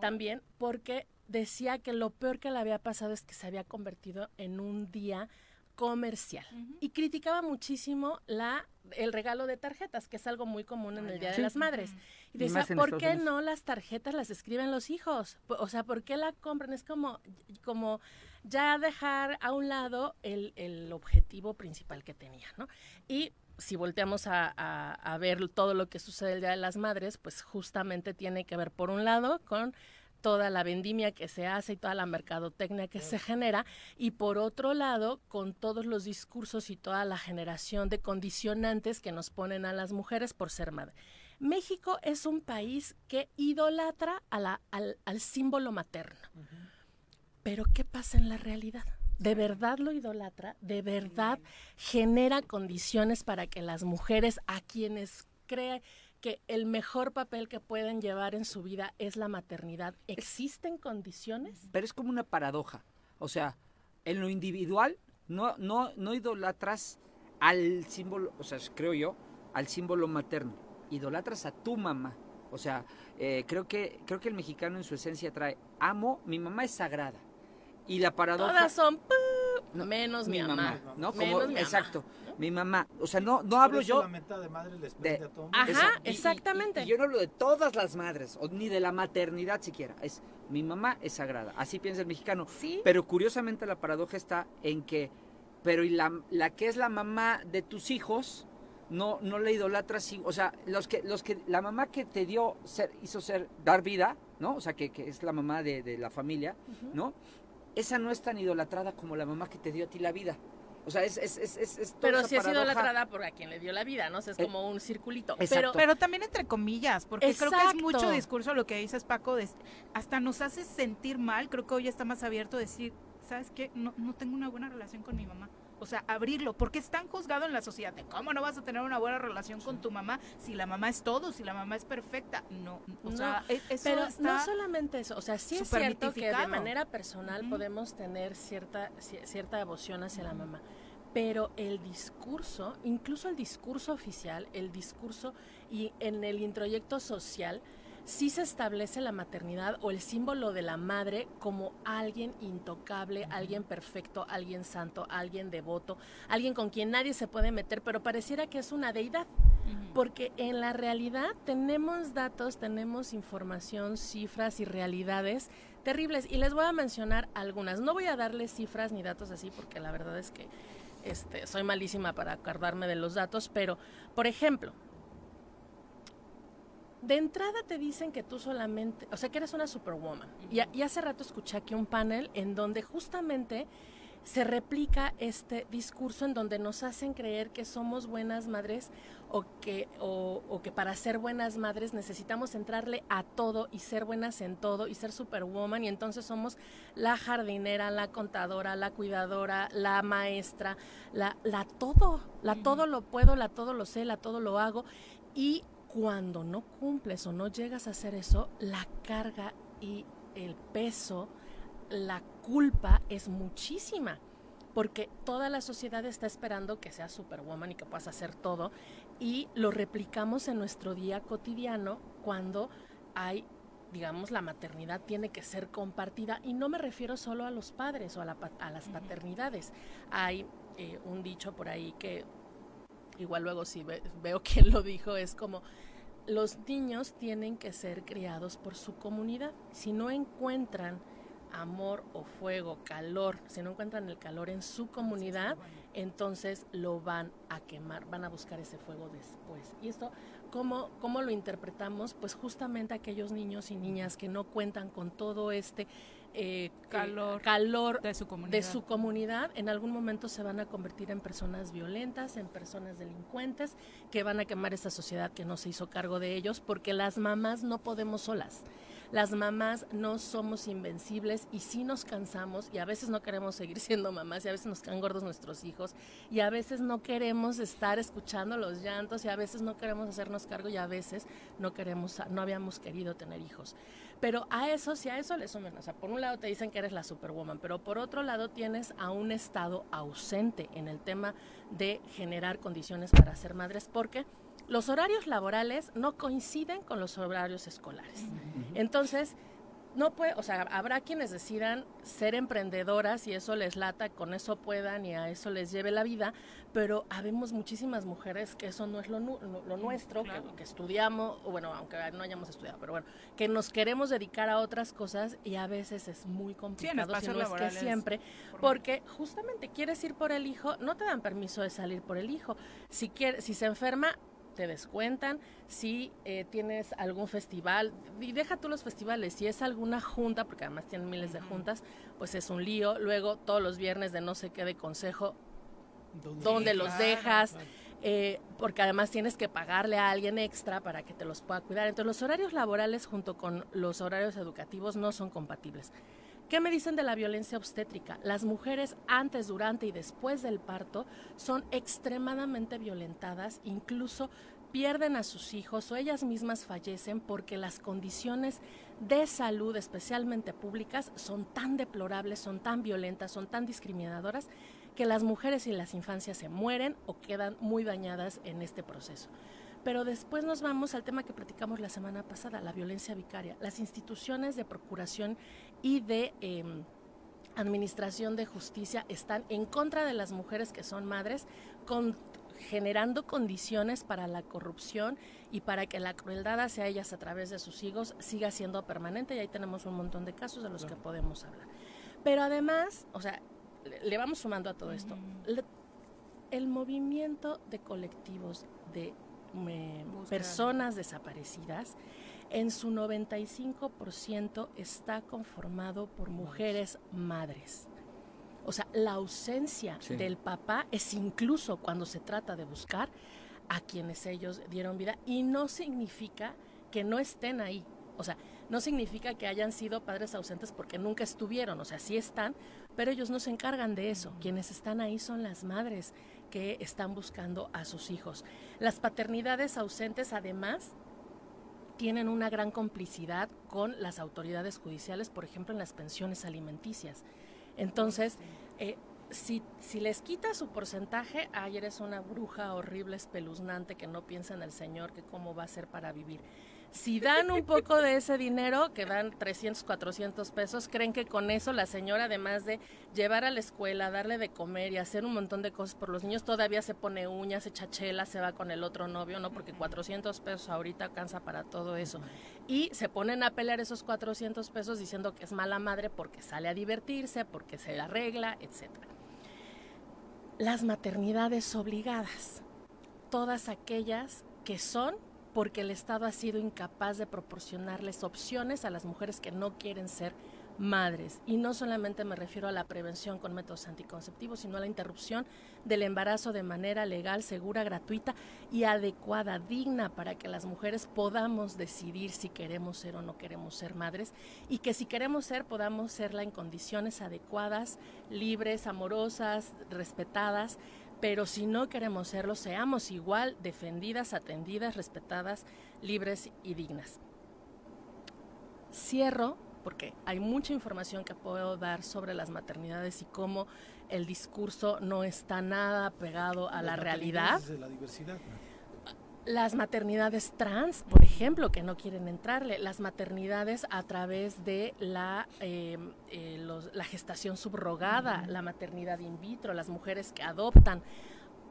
también porque decía que lo peor que le había pasado es que se había convertido en un día comercial y criticaba muchísimo la el regalo de tarjetas, que es algo muy común en el Día de las Madres. Y decía, ¿por qué no las tarjetas las escriben los hijos? O sea, ¿por qué la compran? Es como, como ya dejar a un lado el, el objetivo principal que tenía, ¿no? Y si volteamos a, a, ver todo lo que sucede el Día de las Madres, pues justamente tiene que ver, por un lado, con toda la vendimia que se hace y toda la mercadotecnia que se genera y por otro lado con todos los discursos y toda la generación de condicionantes que nos ponen a las mujeres por ser madre. México es un país que idolatra a la, al, símbolo materno. Pero ¿qué pasa en la realidad? ¿De verdad lo idolatra? ¿De verdad genera condiciones para que las mujeres a quienes creen que el mejor papel que pueden llevar en su vida es la maternidad. ¿Existen condiciones? Pero es como una paradoja. O sea, en lo individual no, no, no idolatras al símbolo, o sea, creo yo, al símbolo materno. Idolatras a tu mamá. O sea, eh, creo, que, creo que el mexicano en su esencia trae, amo, mi mamá es sagrada. Y la paradoja... Todas son... menos mi, mamá, ¿no? Como, exacto mi mamá. O sea, no, no hablo yo. de madre les Ajá, exactamente. Y, yo no hablo de todas las madres, o ni de la maternidad siquiera. Es mi mamá es sagrada. Así piensa el mexicano. Sí. Pero curiosamente la paradoja está en que, pero y la, la que es la mamá de tus hijos, no, no la idolatras, o sea, los que, los que, la mamá que te dio, ser, hizo ser, dar vida, ¿no? O sea, que, que es la mamá de, de la familia, ¿no? Esa no es tan idolatrada como la mamá que te dio a ti la vida. O sea, es, es, es, es Pero sí ha sido latrada por a quien le dio la vida, ¿no? O sea, es eh, como un circulito. Pero, pero también entre comillas, porque creo que es mucho discurso lo que dices, Paco, de, hasta nos hace sentir mal. Creo que hoy está más abierto a decir, ¿sabes qué? No, no tengo una buena relación con mi mamá. O sea, abrirlo, porque es tan juzgado en la sociedad de cómo no vas a tener una buena relación con tu mamá si la mamá es todo, si la mamá es perfecta. No, o sea, e, pero no solamente eso, o sea, sí es cierto que de manera personal podemos tener cierta cierta devoción hacia la mamá, pero el discurso, incluso el discurso oficial, el discurso y en el introyecto social, sí se establece la maternidad o el símbolo de la madre como alguien intocable, alguien perfecto, alguien santo, alguien devoto, alguien con quien nadie se puede meter, pero pareciera que es una deidad. Porque en la realidad tenemos datos, tenemos información, cifras y realidades terribles. Y les voy a mencionar algunas. No voy a darles cifras ni datos así porque la verdad es que este, soy malísima para acordarme de los datos, pero, por ejemplo, de entrada te dicen que tú solamente, o sea, que eres una superwoman. y, y, hace rato escuché aquí un panel en donde justamente se replica este discurso en donde nos hacen creer que somos buenas madres o que, o, que para ser buenas madres necesitamos entrarle a todo y ser buenas en todo y ser superwoman. Y entonces somos la jardinera, la contadora, la cuidadora, la maestra, la, la todo, la todo lo puedo, la todo lo sé, la todo lo hago. Y cuando no cumples o no llegas a hacer eso, la carga y el peso la culpa es muchísima, porque toda la sociedad está esperando que seas superwoman y que puedas hacer todo, y lo replicamos en nuestro día cotidiano cuando hay digamos, la maternidad tiene que ser compartida y no me refiero solo a los padres o a, las paternidades. Hay eh, un dicho por ahí que igual luego si veo quién lo dijo, es como los niños tienen que ser criados por su comunidad. Si no encuentran amor o fuego, calor, si no encuentran el calor en su comunidad, entonces lo van a quemar, van a buscar ese fuego después. Y esto, ¿cómo, ¿cómo lo interpretamos? Pues justamente aquellos niños y niñas que no cuentan con todo este eh, calor, calor de, su de su comunidad, en algún momento se van a convertir en personas violentas, en personas delincuentes, que van a quemar esta sociedad que no se hizo cargo de ellos, porque las mamás no podemos solas las mamás no somos invencibles y sí nos cansamos y a veces no queremos seguir siendo mamás y a veces nos caen gordos nuestros hijos y a veces no queremos estar escuchando los llantos y a veces no queremos hacernos cargo y a veces no queremos, no habíamos querido tener hijos. Pero a eso, si a eso le sumen, o sea, por un lado te dicen que eres la superwoman, pero por otro lado tienes a un Estado ausente en el tema de generar condiciones para ser madres, porque los horarios laborales no coinciden con los horarios escolares. Entonces, no puede, o sea, habrá quienes decidan ser emprendedoras y eso les lata, con eso puedan y a eso les lleve la vida, pero habemos muchísimas mujeres que eso no es lo, nuestro, que, estudiamos, o bueno, aunque no hayamos estudiado, pero bueno, que nos queremos dedicar a otras cosas y a veces es muy complicado, si no es que siempre, porque justamente quieres ir por el hijo, no te dan permiso de salir por el hijo. Si, quiere, si se enferma, te descuentan. Si eh, tienes algún festival, y deja tú los festivales, si es alguna junta, porque además tienen miles de juntas, pues es un lío. Luego todos los viernes de no sé qué de consejo, ¿dónde, los dejas? Eh, porque además tienes que pagarle a alguien extra para que te los pueda cuidar. Entonces los horarios laborales junto con los horarios educativos no son compatibles. ¿Qué me dicen de la violencia obstétrica? Las mujeres antes, durante y después del parto son extremadamente violentadas, incluso pierden a sus hijos o ellas mismas fallecen porque las condiciones de salud, especialmente públicas, son tan deplorables, son tan violentas, son tan discriminadoras que las mujeres y las infancias se mueren o quedan muy dañadas en este proceso. Pero después nos vamos al tema que platicamos la semana pasada, la violencia vicaria. Las instituciones de procuración y de em, administración de justicia están en contra de las mujeres que son madres, con, generando condiciones para la corrupción y para que la crueldad hacia ellas a través de sus hijos siga siendo permanente. Y ahí tenemos un montón de casos de los que podemos hablar. Pero además, o sea, le, vamos sumando a todo esto. el movimiento de colectivos de personas desaparecidas, en su 95% está conformado por mujeres madres. O sea, la ausencia del papá es incluso cuando se trata de buscar a quienes ellos dieron vida y no significa que no estén ahí. O sea, no significa que hayan sido padres ausentes porque nunca estuvieron. O sea, sí están, pero ellos no se encargan de eso. Quienes están ahí son las madres que están buscando a sus hijos. Las paternidades ausentes, además, tienen una gran complicidad con las autoridades judiciales, por ejemplo, en las pensiones alimenticias. Entonces, eh, si, si les quita su porcentaje, ay, eres una bruja horrible, espeluznante, que no piensa en el Señor, que cómo va a ser para vivir. Si dan un poco de ese dinero, que dan 300, 400 pesos, creen que con eso la señora, además de llevar a la escuela, darle de comer y hacer un montón de cosas por los niños, todavía se pone uñas, se chachela, se va con el otro novio, ¿no? Porque 400 pesos ahorita alcanza para todo eso. Y se ponen a pelear esos 400 pesos diciendo que es mala madre porque sale a divertirse, porque se arregla, etc. Las maternidades obligadas, todas aquellas que son porque el Estado ha sido incapaz de proporcionarles opciones a las mujeres que no quieren ser madres. Y no solamente me refiero a la prevención con métodos anticonceptivos, sino a la interrupción del embarazo de manera legal, segura, gratuita y adecuada, digna, para que las mujeres podamos decidir si queremos ser o no queremos ser madres y que si queremos ser podamos serla en condiciones adecuadas, libres, amorosas, respetadas pero si no queremos serlo, seamos igual defendidas, atendidas, respetadas, libres y dignas. Cierro porque hay mucha información que puedo dar sobre las maternidades y cómo el discurso no está nada pegado a la, realidad. la diversidad las maternidades trans, por ejemplo, que no quieren entrarle, las maternidades a través de la, em, eh, la gestación subrogada, la maternidad in vitro, las mujeres que adoptan.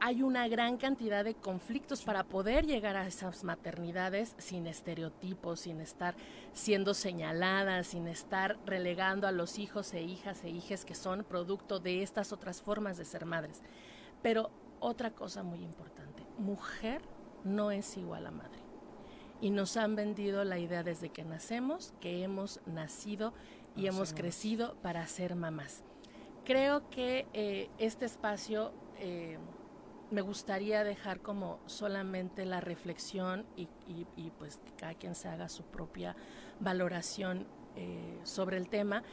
Hay una gran cantidad de conflictos para poder llegar a esas maternidades sin estereotipos, sin estar siendo señaladas, sin estar relegando a los hijos e hijas e hijes que son producto de estas otras formas de ser madres. Pero otra cosa muy importante, mujer no es igual a madre. Y nos han vendido la idea desde que nacemos que hemos nacido y hemos crecido para ser mamás. Creo que eh, este espacio eh, me gustaría dejar como solamente la reflexión y, pues que cada quien se haga su propia valoración eh, sobre el tema,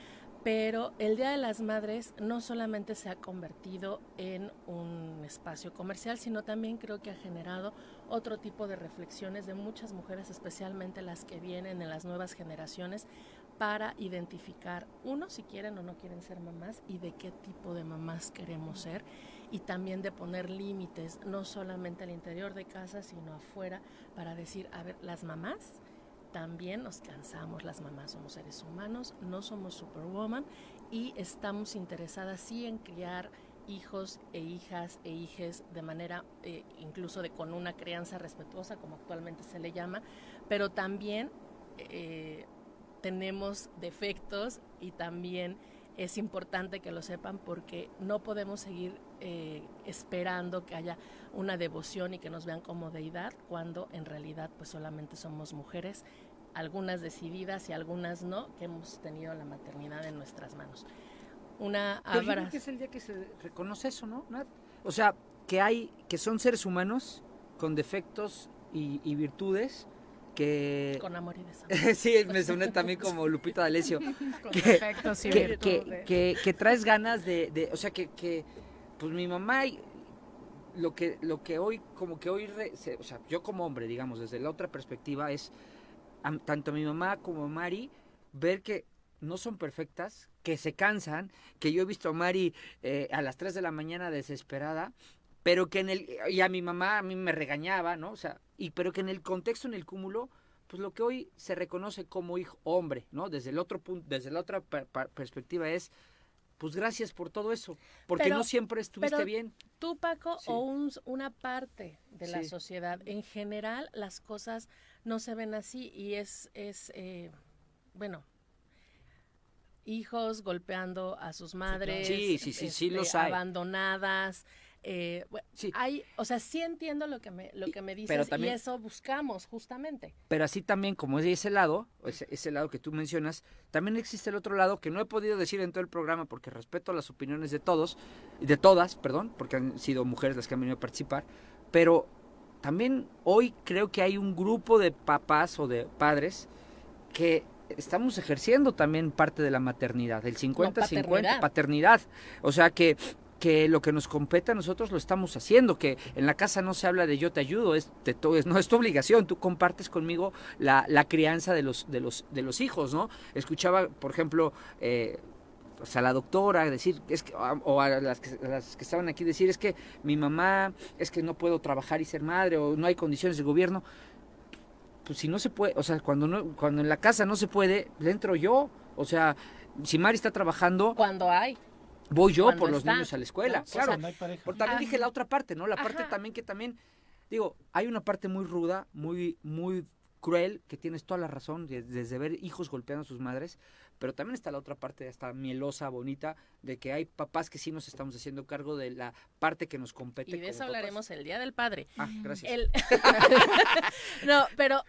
pero el Día de las Madres no solamente se ha convertido en un espacio comercial, sino también creo que ha generado otro tipo de reflexiones de muchas mujeres, especialmente las que vienen en las nuevas generaciones, para identificar, uno, si quieren o no quieren ser mamás y de qué tipo de mamás queremos ser, y también de poner límites, no solamente al interior de casa, sino afuera, para decir, a ver, las mamás también nos cansamos, las mamás somos seres humanos, no somos superwoman y estamos interesadas sí en criar hijos e hijas e hijes de manera eh, incluso de con una crianza respetuosa como actualmente se le llama pero también eh, tenemos defectos y también es importante que lo sepan porque no podemos seguir eh, esperando que haya una devoción y que nos vean como deidad cuando en realidad pues solamente somos mujeres algunas decididas y algunas no que hemos tenido la maternidad en nuestras manos una abra... que es el día que se reconoce eso, ¿no? O sea, que hay, que son seres humanos con defectos y, virtudes que... Con amor y desamor. sí, me suena también como Lupita D'Alessio. con que, defectos y que, virtudes. Que, que, traes ganas de, de, o sea, que, que pues mi mamá lo que lo que hoy como que hoy o sea yo como hombre digamos desde la otra perspectiva es tanto mi mamá como Mari ver que no son perfectas, que se cansan, que yo he visto a Mari eh, a las 3 de la mañana desesperada, pero que en el, y a mi mamá a mí me regañaba, ¿no? O sea, y pero que en el contexto, en el cúmulo, pues lo que hoy se reconoce como hijo hombre, ¿no? Desde el otro punto, desde la otra perspectiva es, pues gracias por todo eso, porque no siempre estuviste bien. Tú, Paco, o una parte de la sociedad, en general las cosas no se ven así y es, es eh, bueno, hijos golpeando a sus madres, sí, sí, sí, sí, este, abandonadas. Eh, hay, o sea, sí entiendo lo que me, lo que me dices y eso buscamos justamente. Pero así también, como es de ese lado, ese, ese lado que tú mencionas, también existe el otro lado que no he podido decir en todo el programa porque respeto las opiniones de todos, de todas, perdón, porque han sido mujeres las que han venido a participar, pero también hoy creo que hay un grupo de papás o de padres que estamos ejerciendo también parte de la maternidad, el 50-50, paternidad. O sea que que lo que nos compete a nosotros lo estamos haciendo, que en la casa no se habla de yo te ayudo, es, no es tu obligación, tú compartes conmigo la, crianza de los, de, los, de los hijos, ¿no? Escuchaba, por ejemplo, eh, o sea, la doctora, decir, es que, o a las que, las que estaban aquí, decir, es que mi mamá, es que no puedo trabajar y ser madre, o no hay condiciones de gobierno. Pues si no se puede, o sea, cuando, no, cuando en la casa no se puede, le entro yo. O sea, si Mari está trabajando... Cuando hay. Voy yo por los niños a la escuela, claro. Por, también dije la otra parte, ¿no? La parte también que también, digo, hay una parte muy ruda, muy, muy cruel, que tienes toda la razón, desde ver hijos golpeando a sus madres, pero también está la otra parte, esta mielosa, bonita, de que hay papás que sí nos estamos haciendo cargo de la parte que nos compete. Y de eso hablaremos el Día del Padre. Ah, gracias. no, pero,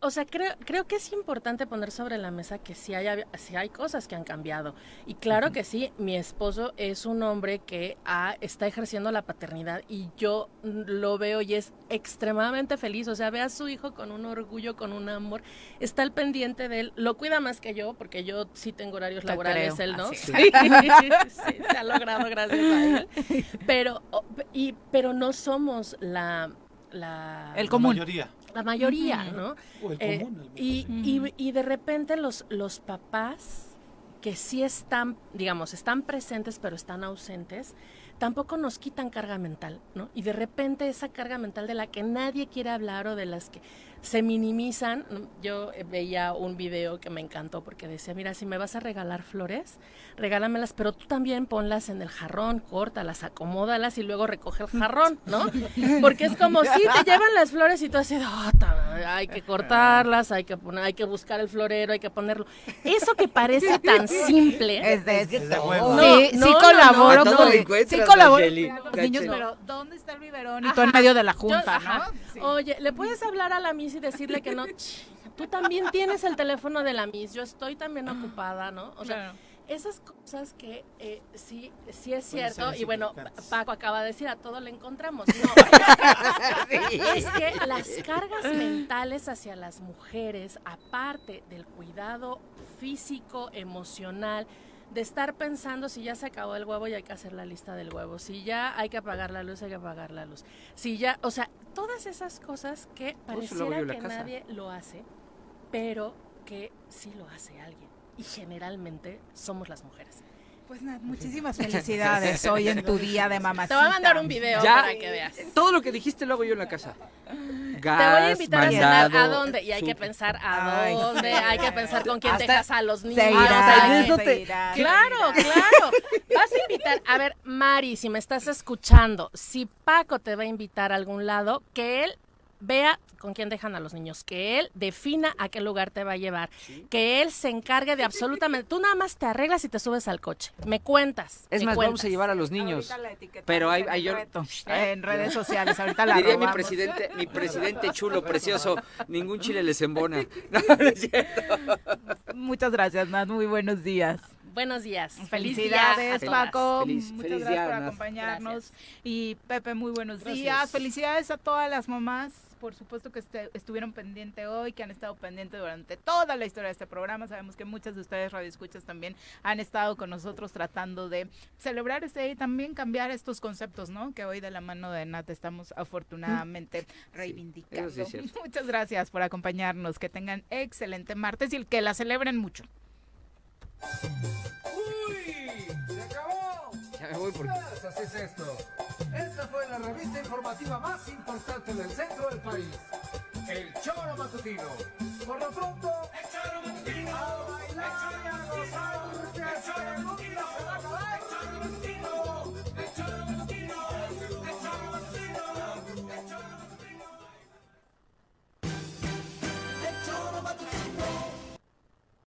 o sea, creo, creo que es importante poner sobre la mesa que sí hay, hay cosas que han cambiado. Y claro que sí, mi esposo es un hombre que ha, está ejerciendo la paternidad y yo lo veo y es extremadamente feliz. O sea, ve a su hijo con un orgullo, con un amor, está al pendiente de él, lo cuida más que yo, porque yo sí tengo horarios laborales, él no. Sí. se ha logrado gracias a él. Pero, y, pero no somos la... la el común. La mayoría. La mayoría, ¿no? O el eh, común. y, y, y de repente los, los papás que sí están, digamos, están presentes pero están ausentes, tampoco nos quitan carga mental, ¿no? Y de repente esa carga mental de la que nadie quiere hablar o de las que se minimizan. Yo veía un video que me encantó porque decía, mira, si me vas a regalar flores, regálamelas, pero tú también ponlas en el jarrón, córtalas, acomódalas y luego recoge el jarrón, ¿no? Porque es como si te llevan las flores y tú así, oh, hay que cortarlas, hay que poner, hay que buscar el florero, hay que ponerlo. Eso que parece tan simple. Es de, no, sí, sí colaboro. sí niños, pero ¿dónde está el biberón? Y tú en medio de la junta, ¿no? Oye, ¿le puedes hablar a la Miss y decirle que no? Tú también tienes el teléfono de la Miss, yo estoy también ocupada, ¿no? O sea, esas cosas que eh, sí, sí es cierto, y bueno, Paco acaba de decir, a todo le encontramos. No, es que, las cargas mentales hacia las mujeres, aparte del cuidado físico, emocional, de estar pensando si ya se acabó el huevo y hay que hacer la lista del huevo, si ya hay que apagar la luz, hay que apagar la luz, si ya, o sea, todas esas cosas que pareciera que nadie lo hace, pero que sí lo hace alguien y generalmente somos las mujeres. Pues nada, muchísimas felicidades hoy en tu día de mamacita. Te voy a mandar un video para que veas. Todo lo que dijiste lo hago yo en la casa. Gas, Te voy a invitar a cenar a dónde y hay que pensar a dónde, hay que pensar con quién dejas a los niños. Claro, claro. Vas a invitar, a ver, Mari, si me estás escuchando, si Paco te va a invitar a algún lado, que él vea con quién dejan a los niños, que él defina a qué lugar te va a llevar, que él se encargue de absolutamente, tú nada más te arreglas y te subes al coche, me cuentas. Es más, vamos a llevar a los niños. Pero hay, hay yo... en redes sociales, ahorita la Diría mi presidente, mi presidente chulo, precioso, ningún chile les embona. Muchas gracias, Nat, muy buenos días. Buenos días. Felicidades, Paco. Muchas gracias por acompañarnos. Y Pepe, muy buenos días. Felicidades a todas las mamás, por supuesto que este, estuvieron pendientes hoy, que han estado pendientes durante toda la historia de este programa. Sabemos que muchas de ustedes radioescuchas también han estado con nosotros tratando de celebrar este y también cambiar estos conceptos, ¿no? Que hoy de la mano de Nat estamos afortunadamente reivindicando. Muchas gracias por acompañarnos. Que tengan excelente martes y que la celebren mucho. ¡Uy! ¡Se acabó! ya me voy porque... Pues así es esto. Esta fue la revista informativa más importante del centro del país. El Choro Matutino. Por lo pronto... ¡El Choro Matutino! ¡A bailar y a gozar! ¡El Choro Matutino!